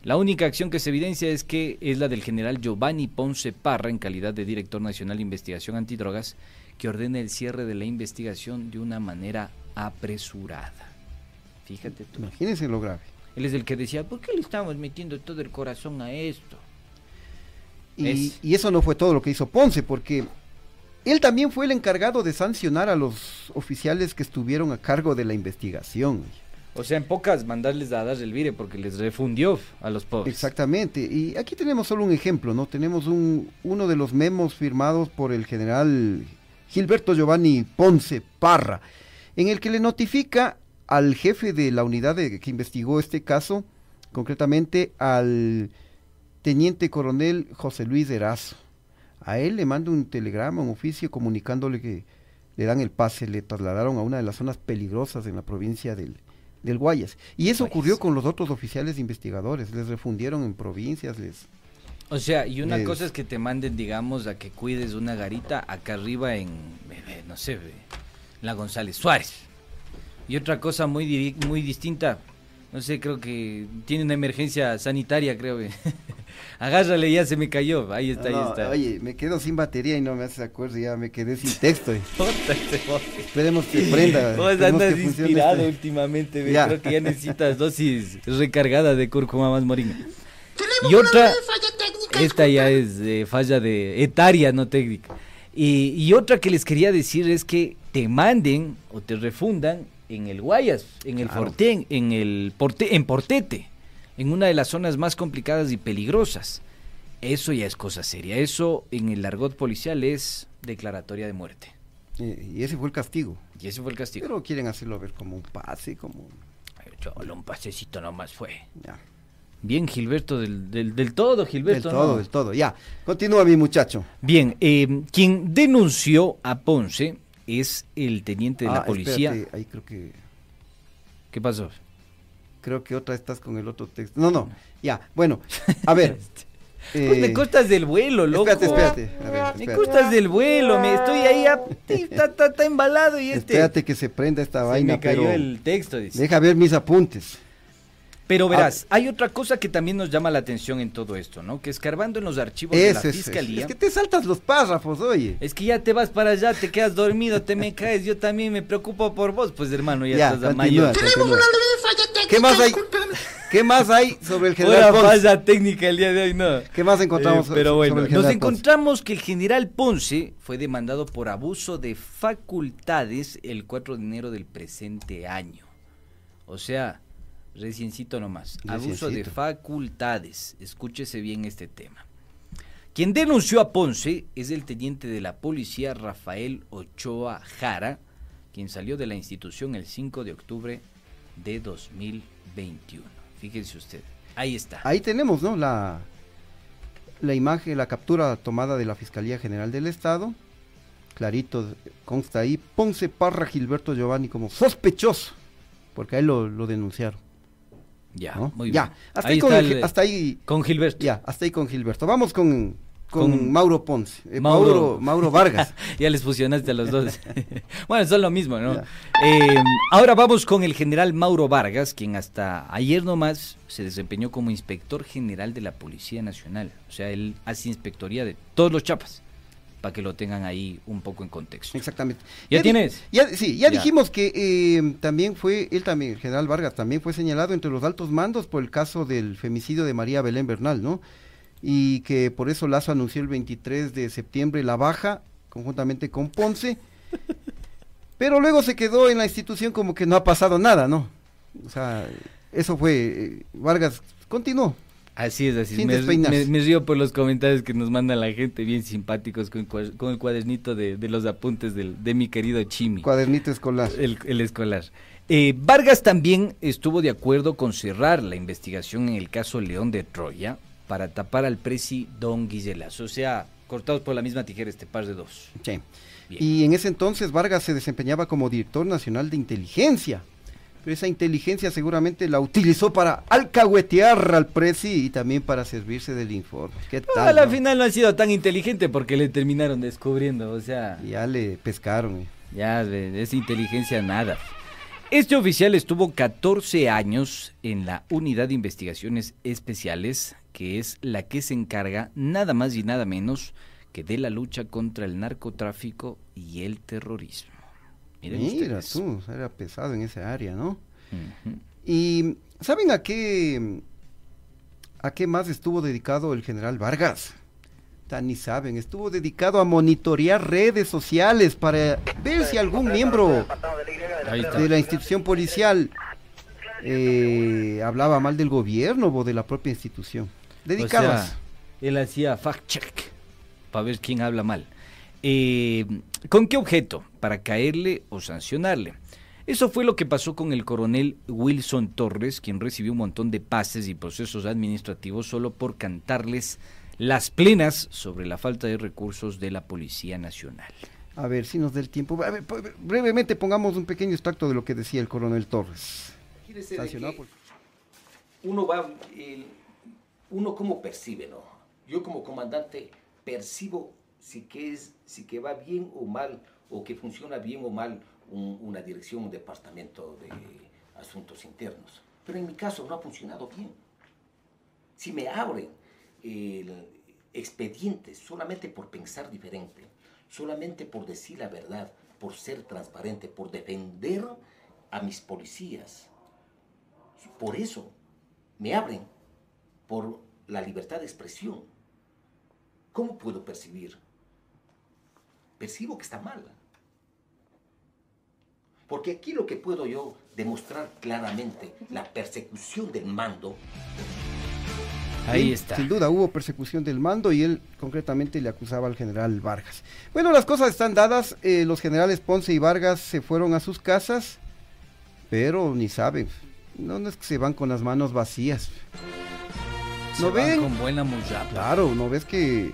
La única acción que se evidencia es que es la del general Giovanni Ponce Parra, en calidad de director nacional de investigación antidrogas, que ordena el cierre de la investigación de una manera apresurada. Fíjate tú. Imagínense lo grave. Él es el que decía, ¿por qué le estamos metiendo todo el corazón a esto? Y, Es- y eso no fue todo lo que hizo Ponce, porque él también fue el encargado de sancionar a los oficiales que estuvieron a cargo de la investigación. O sea, en pocas mandarles a dar el vire porque les refundió a los pobres. Exactamente. Y aquí tenemos solo un ejemplo, ¿no? Tenemos un, uno de los memos firmados por el general Gilberto Giovanni Ponce Parra, en el que le notifica al jefe de la unidad de- que investigó este caso, concretamente al teniente coronel José Luis Erazo, A él le manda un telegrama, un oficio comunicándole que le dan el pase, le trasladaron a una de las zonas peligrosas en la provincia del, del Guayas. Y eso ocurrió con los otros oficiales investigadores, les refundieron en provincias, les... O sea, y una cosa es que te manden, digamos, a que cuides una garita acá arriba en, no sé, la González Suárez. Y otra cosa muy, muy distinta, no sé, creo que tiene una emergencia sanitaria, creo. Agárrale, ya se me cayó. Ahí está, No, ahí está. Oye, me quedo sin batería y no me haces acuerdo, ya me quedé sin texto. Esperemos que prenda. Vos andas que inspirado este- últimamente, creo que ya necesitas dosis recargada de cúrcuma más moringa. Y otra, esta ya es eh, falla de etaria, no técnica. Y, y otra que les quería decir es que te manden o te refundan en el Guayas, en el Claro. Fortén, en el Porte, en Portete, en una de las zonas más complicadas y peligrosas. Eso ya es cosa seria. Eso en el argot policial es declaratoria de muerte. Y ese fue el castigo. Y ese fue el castigo. Pero quieren hacerlo ver como un pase, como... Cholo, un pasecito nomás fue. Ya. Bien, Gilberto, del, del, del todo, Del Gilberto. todo, ¿no? del todo. Ya, continúa mi muchacho. Bien, eh, quien denunció a Ponce es el teniente de Ah, la policía. espérate, ahí creo que... ¿Qué pasó? Creo que otra estás con el otro texto. No, no, ya, bueno, a ver. Pues me eh, costas del vuelo, loco. Espérate, espérate. A ver, Me costas del vuelo, me estoy ahí, a- está, está- está embalado y este. Espérate que se prenda esta se vaina, me cayó pero... el texto, dice. Deja ver mis apuntes. Pero verás, hay otra cosa que también nos llama la atención en todo esto, ¿no? Que escarbando en los archivos de la es, fiscalía. es que te saltas los párrafos, oye. Es que ya te vas para allá, te quedas dormido, te me caes, yo también me preocupo por vos, pues hermano, ya, Ya, estás a continúa, mayor. continúa. ¿Qué más hay? ¿Qué más hay sobre el general Ponce? falla técnica el día de hoy, no. ¿Qué más encontramos Eh, pero sobre bueno, el general nos Ponce? encontramos que el general Ponce fue demandado por abuso de facultades el 4 de enero del presente año. O sea, reciencito nomás. Abuso de Reciencito. facultades. Escúchese bien este tema. Quien denunció a Ponce es el teniente de la policía Rafael Ochoa Jara, quien salió de la institución el 5 de octubre de 2021. Fíjense usted. Ahí está. Ahí tenemos, ¿no? La, la imagen, la captura tomada de la Fiscalía General del Estado. Clarito consta ahí. Ponce Parra Gilberto Giovanni como sospechoso. Porque a él lo, lo denunciaron. Ya, ¿no? muy ya. bien. Hasta Ahí ahí, con el- hasta ahí. Con Gilberto. Ya, hasta ahí con Gilberto. Vamos con, con, Con- Mauro Ponce. eh, Mauro, Mauro Vargas. ya les fusionaste a los dos. bueno, son lo mismo, ¿no? Eh, ahora vamos con el general Mauro Vargas, quien hasta ayer nomás se desempeñó como inspector general de la Policía Nacional. O sea, él hace inspectoría de todos los chapas, para que lo tengan ahí un poco en contexto. Exactamente. ¿Ya, tienes? Ya, sí, ya, Ya. dijimos que eh, también fue, él también, el general Vargas, también fue señalado entre los altos mandos por el caso del femicidio de María Belén Bernal, ¿no? Y que por eso Lazo anunció el 23 de septiembre la baja, conjuntamente con Ponce. Pero luego se quedó en la institución como que no ha pasado nada, ¿no? O sea, eso fue, eh, Vargas continuó. Así es, así es. Me, despeinarse. me- me río por los comentarios que nos manda la gente, bien simpáticos, con, el cuadernito de, de los apuntes del- de mi querido Chimi. Cuadernito escolar. El, el escolar. Eh, Vargas también estuvo de acuerdo con cerrar la investigación en el caso León de Troya para tapar al presi Don Guillelazo. O sea, cortados por la misma tijera este par de dos. Sí. Y en ese entonces Vargas se desempeñaba como director nacional de inteligencia. Pero esa inteligencia seguramente la utilizó para alcahuetear al presi y también para servirse del informe. ¿Qué a tal? la no? final no ha sido tan inteligente porque le terminaron descubriendo, o sea... Ya le pescaron. eh. Ya, esa inteligencia nada. Este oficial estuvo 14 años en la Unidad de Investigaciones Especiales, que es la que se encarga nada más y nada menos que de la lucha contra el narcotráfico y el terrorismo. Miren Mira ustedes. tú, era pesado en esa área, ¿no? Y ¿saben a qué a qué más estuvo dedicado el general Vargas? Tan ni saben, estuvo dedicado a monitorear redes sociales para ver si algún miembro de la institución policial eh, hablaba mal del gobierno o de la propia institución. Dedicado a O sea, él hacía fact check para ver quién habla mal. Eh, ¿Con qué objeto? Para caerle o sancionarle. Eso fue lo que pasó con el coronel Wilson Torres, quien recibió un montón de pases y procesos administrativos solo por cantarles las plenas sobre la falta de recursos de la Policía Nacional. A ver si nos da el tiempo. A ver, po- brevemente pongamos un pequeño extracto de lo que decía el coronel Torres. Sancionado por- uno va, uno como percibe, ¿no? Yo como comandante percibo si que es, si que va bien o mal, o que funciona bien o mal un- una dirección, un departamento de asuntos internos. Pero en mi caso no ha funcionado bien. Si me abren el expedientes solamente por pensar diferente, solamente por decir la verdad, por ser transparente, por defender a mis policías, por eso me abren por la libertad de expresión. ¿Cómo puedo percibir? Percibo que está mal. Porque aquí lo que puedo yo demostrar claramente, la persecución del mando, Ahí está. Sin duda hubo persecución del mando y él concretamente le acusaba al general Vargas. Bueno, las cosas están dadas. eh, los generales Ponce y Vargas se fueron a sus casas, pero ni saben. No, no es que se van con las manos vacías. Se ¿No van ven? Con buena muyapa. Claro, ¿no ves que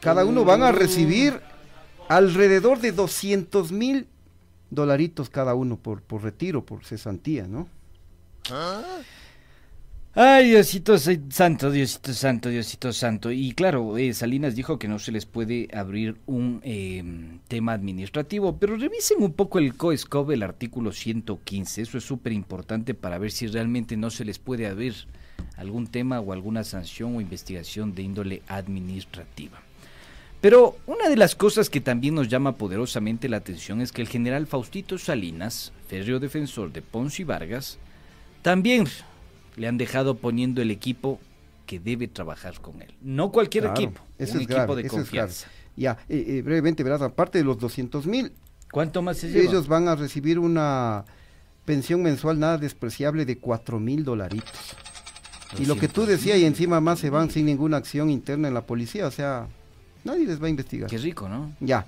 cada uno van a recibir alrededor de 200 mil dolaritos cada uno por, por retiro, por cesantía, ¿no? Ay, Diosito sa- Santo, Diosito Santo, Diosito Santo. Y claro, eh, Salinas dijo que no se les puede abrir un eh, tema administrativo, pero revisen un poco el COESCOB, el artículo 115. Eso es súper importante para ver si realmente no se les puede abrir algún tema o alguna sanción o investigación de índole administrativa. Pero una de las cosas que también nos llama poderosamente la atención es que el general Faustito Salinas, férreo defensor de Ponce y Vargas, también le han dejado poniendo el equipo que debe trabajar con él. No cualquier Claro, equipo, eso un es equipo grave, de eso es grave. confianza. Ya, eh, eh, brevemente, verás, aparte de los 200 mil, ¿Cuánto más se lleva? ellos van a recibir una pensión mensual nada despreciable de 4 mil dolaritos. Y lo que tú 200,000. decías, y encima más se van sin ninguna acción interna en la policía, o sea, nadie les va a investigar. Qué rico, ¿no? Ya,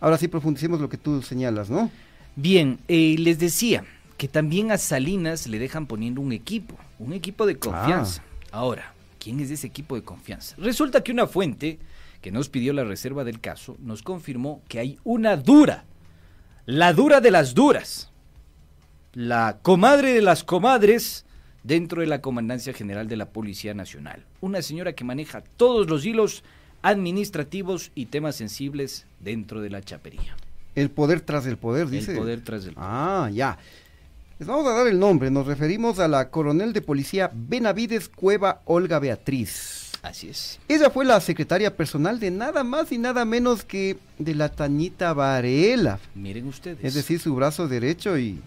ahora sí profundicemos lo que tú señalas, ¿no? Bien, eh, les decía que también a Salinas le dejan poniendo un equipo, un equipo de confianza. Ahora, ¿quién es ese equipo de confianza? Resulta que una fuente que nos pidió la reserva del caso nos confirmó que hay una dura, la dura de las duras, la comadre de las comadres dentro de la Comandancia General de la Policía Nacional. Una señora que maneja todos los hilos administrativos y temas sensibles dentro de la chapería. El poder tras el poder, dice. El poder tras el poder. Ah, ya. Les vamos a dar el nombre. Nos referimos a la coronel de policía Benavides Cueva Olga Beatriz. Así es. Ella fue la secretaria personal de nada más y nada menos que de la Tañita Varela. Miren ustedes. Es decir, su brazo derecho y,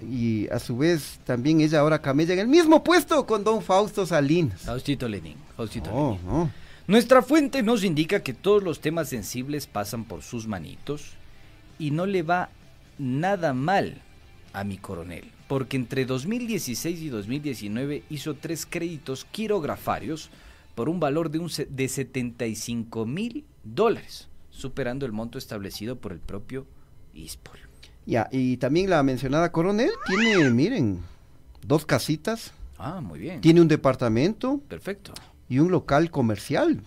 y a su vez también ella ahora camella en el mismo puesto con don Fausto Salinas. Faustito Lenin. Faustito No, Lenin. no. Nuestra fuente nos indica que todos los temas sensibles pasan por sus manitos y no le va nada mal a mi coronel, porque entre 2016 y 2019 hizo tres créditos quirografarios por un valor de, un de 75 mil dólares, superando el monto establecido por el propio ISPOL. Ya, y también la mencionada coronel tiene, miren, dos casitas, Ah, muy bien. tiene un departamento Perfecto. Y un local comercial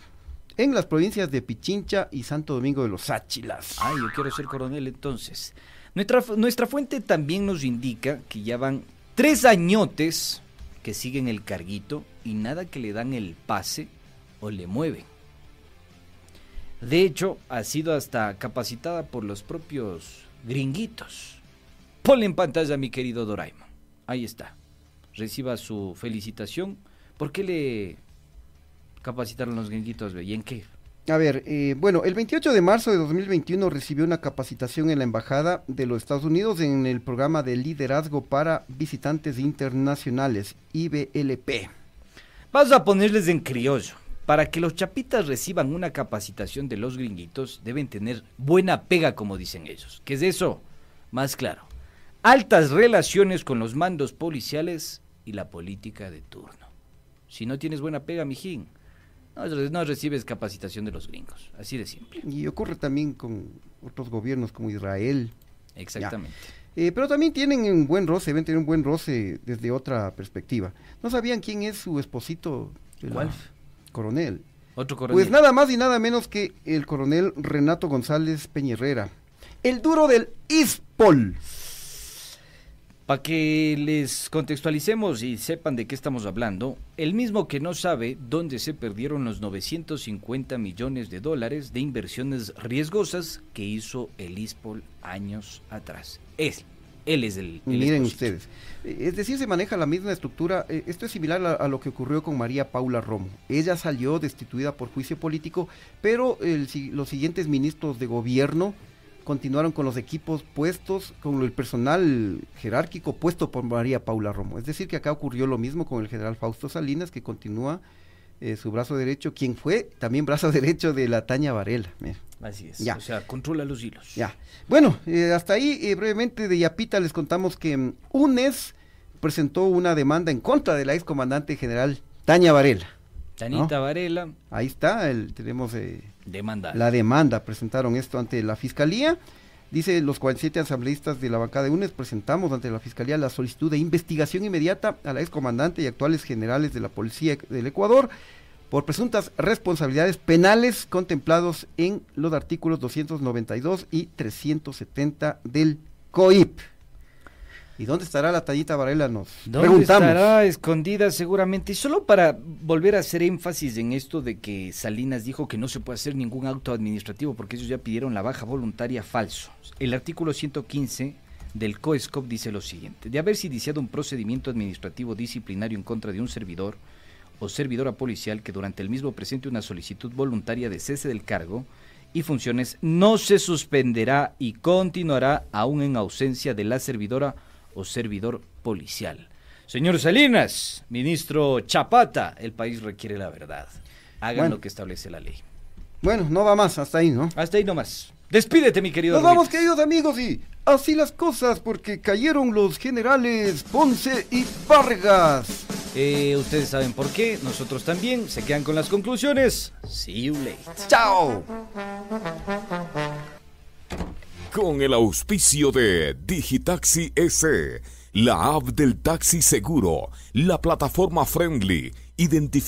en las provincias de Pichincha y Santo Domingo de los Áchilas. Ay, yo quiero ser coronel entonces. Nuestra, fu- nuestra fuente también nos indica que ya van tres añotes que siguen el carguito y nada que le dan el pase o le mueven. De hecho, ha sido hasta capacitada por los propios gringuitos. Ponle en pantalla, mi querido Doraemon. Ahí está. Reciba su felicitación. ¿Por qué le capacitaron los gringuitos? ve? ¿Y en qué? A ver, eh, bueno, el 28 de marzo de 2021 recibió una capacitación en la Embajada de los Estados Unidos en el programa de liderazgo para visitantes internacionales, IBLP. Vamos a ponerles en criollo. Para que los chapitas reciban una capacitación de los gringuitos, deben tener buena pega, como dicen ellos. ¿Qué es eso? Más claro. Altas relaciones con los mandos policiales y la política de turno. Si no tienes buena pega, mijín, no, no recibes capacitación de los gringos. Así de simple. Y ocurre también con otros gobiernos como Israel. Exactamente. Eh, pero también tienen un buen roce, deben tener un buen roce desde otra perspectiva. ¿No sabían quién es su esposito? ¿Cuál? Coronel. Otro coronel. Pues nada más y nada menos que el coronel Renato González Peñerrera. El duro del ISPOL. Para que les contextualicemos y sepan de qué estamos hablando, el mismo que no sabe dónde se perdieron los 950 millones de dólares de inversiones riesgosas que hizo el ISPOL años atrás. Es, él es el... el Miren ustedes. Es decir, se maneja la misma estructura. eh, Esto es similar a, a lo que ocurrió con María Paula Romo. Ella salió destituida por juicio político, pero el los siguientes ministros de gobierno continuaron con los equipos puestos, con el personal jerárquico puesto por María Paula Romo. Es decir, que acá ocurrió lo mismo con el general Fausto Salinas, que continúa eh, su brazo derecho, quien fue también brazo derecho de la Taña Varela. Mira. Así es. Ya. O sea, controla los hilos. Ya. Bueno, eh, hasta ahí eh, brevemente de Yapita les contamos que mm, UNES presentó una demanda en contra de la excomandante general Taña Varela. Tanita ¿no? Varela, Ahí está, el, tenemos eh, demanda. la demanda, presentaron esto ante la fiscalía. Dice los 47 asambleístas de la bancada de UNES presentamos ante la fiscalía la solicitud de investigación inmediata a la excomandante y actuales generales de la policía del Ecuador por presuntas responsabilidades penales contemplados en los artículos 292 y 370 del COIP. ¿Y dónde estará la tallita Varela? Nos ¿Dónde preguntamos. estará escondida seguramente? Y solo para volver a hacer énfasis en esto de que Salinas dijo que no se puede hacer ningún acto administrativo porque ellos ya pidieron la baja voluntaria falso. El artículo 115 del COESCOP dice lo siguiente. De haberse iniciado un procedimiento administrativo disciplinario en contra de un servidor o servidora policial que durante el mismo presente una solicitud voluntaria de cese del cargo y funciones, no se suspenderá y continuará aún en ausencia de la servidora o servidor policial. Señor Salinas, ministro Chapata, el país requiere la verdad. Hagan Bueno. lo que establece la ley. Bueno, no va más, hasta ahí, ¿no? Hasta ahí nomás. Despídete, mi querido. Nos vamos, queridos amigos, y así las cosas, porque cayeron los generales Ponce y Vargas. Eh, ustedes saben por qué, nosotros también. Se quedan con las conclusiones. See you later. ¡Chao! Con el auspicio de Digitaxi S, la app del taxi seguro, la plataforma friendly, identificada